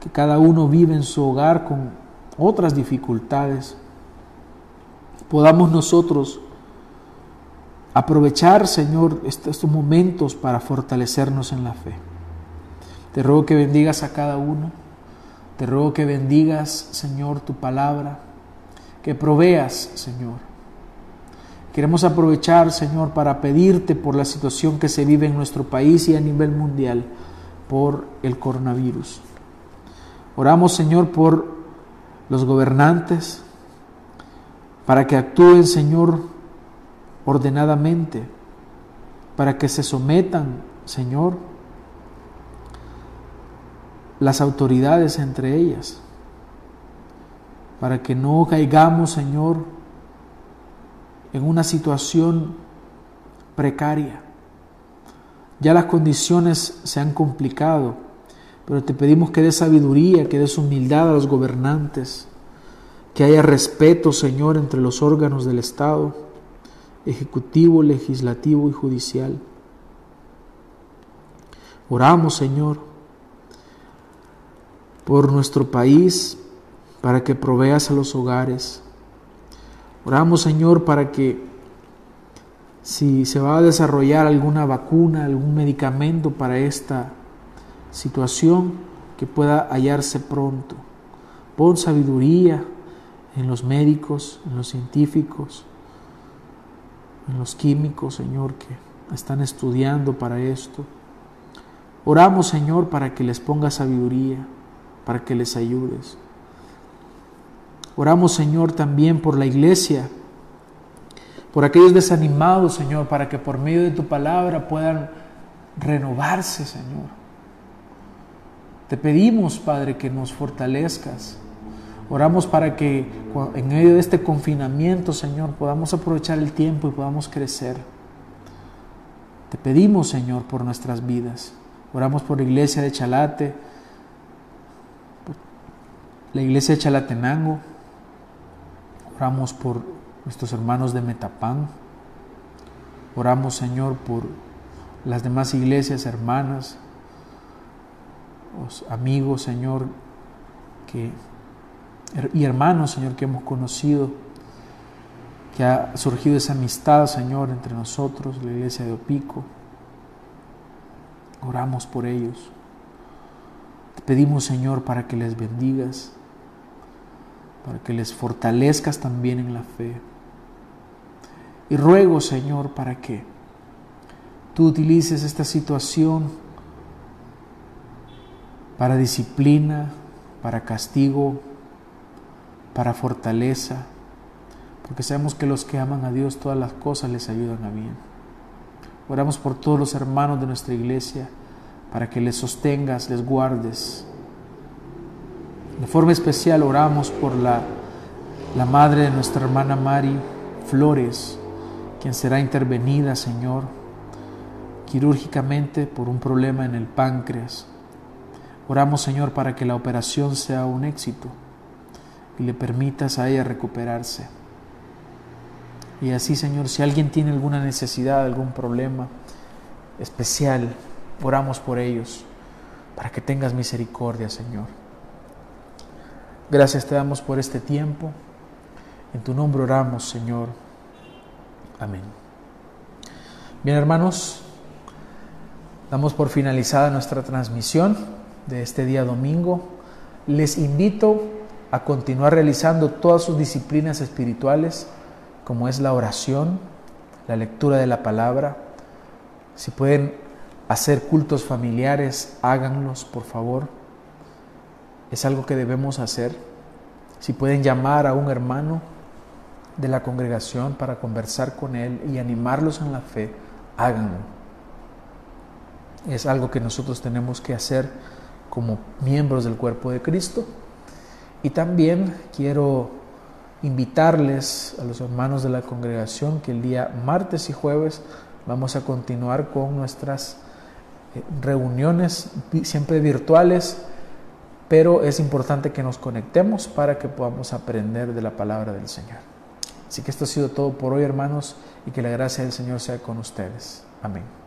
que cada uno vive en su hogar con otras dificultades, podamos nosotros aprovechar, Señor, estos momentos para fortalecernos en la fe. Te ruego que bendigas a cada uno. Te ruego que bendigas, Señor, tu palabra. Que proveas, Señor. Queremos aprovechar, Señor, para pedirte por la situación que se vive en nuestro país y a nivel mundial por el coronavirus. Oramos, Señor, por los gobernantes, para que actúen, Señor, ordenadamente, para que se sometan, Señor, las autoridades entre ellas, para que no caigamos, Señor, en una situación precaria. Ya las condiciones se han complicado, pero te pedimos que des sabiduría, que des humildad a los gobernantes, que haya respeto, Señor, entre los órganos del Estado, ejecutivo, legislativo y judicial. Oramos, Señor, por nuestro país, para que proveas a los hogares. Oramos, Señor, para que si se va a desarrollar alguna vacuna, algún medicamento para esta situación, que pueda hallarse pronto. Pon sabiduría en los médicos, en los científicos, en los químicos, Señor, que están estudiando para esto. Oramos, Señor, para que les ponga sabiduría para que les ayudes. Oramos, Señor, también por la iglesia, por aquellos desanimados, Señor, para que por medio de tu palabra puedan renovarse, Señor. Te pedimos, Padre, que nos fortalezcas. Oramos para que en medio de este confinamiento, Señor, podamos aprovechar el tiempo y podamos crecer. Te pedimos, Señor, por nuestras vidas. Oramos por la iglesia de Chalate, la iglesia de Chalatenango, oramos por nuestros hermanos de Metapán, oramos Señor por las demás iglesias hermanas, amigos Señor que, y hermanos Señor que hemos conocido, que ha surgido esa amistad Señor entre nosotros, la iglesia de Opico, oramos por ellos. Te pedimos Señor para que les bendigas para que les fortalezcas también en la fe. Y ruego, Señor, para que tú utilices esta situación para disciplina, para castigo, para fortaleza, porque sabemos que los que aman a Dios todas las cosas les ayudan a bien. Oramos por todos los hermanos de nuestra iglesia, para que les sostengas, les guardes, de forma especial oramos por la, la madre de nuestra hermana Mari Flores, quien será intervenida, Señor, quirúrgicamente por un problema en el páncreas. Oramos, Señor, para que la operación sea un éxito y le permitas a ella recuperarse. Y así, Señor, si alguien tiene alguna necesidad, algún problema especial, oramos por ellos, para que tengas misericordia, Señor. Gracias te damos por este tiempo. En tu nombre oramos, Señor. Amén. Bien, hermanos, damos por finalizada nuestra transmisión de este día domingo. Les invito a continuar realizando todas sus disciplinas espirituales, como es la oración, la lectura de la palabra. Si pueden hacer cultos familiares, háganlos, por favor es algo que debemos hacer. Si pueden llamar a un hermano de la congregación para conversar con Él y animarlos en la fe, háganlo. Es algo que nosotros tenemos que hacer como miembros del cuerpo de Cristo. Y también quiero invitarles a los hermanos de la congregación que el día martes y jueves vamos a continuar con nuestras eh, reuniones siempre virtuales, pero es importante que nos conectemos para que podamos aprender de la palabra del Señor. Así que esto ha sido todo por hoy, hermanos, y que la gracia del Señor sea con ustedes. Amén.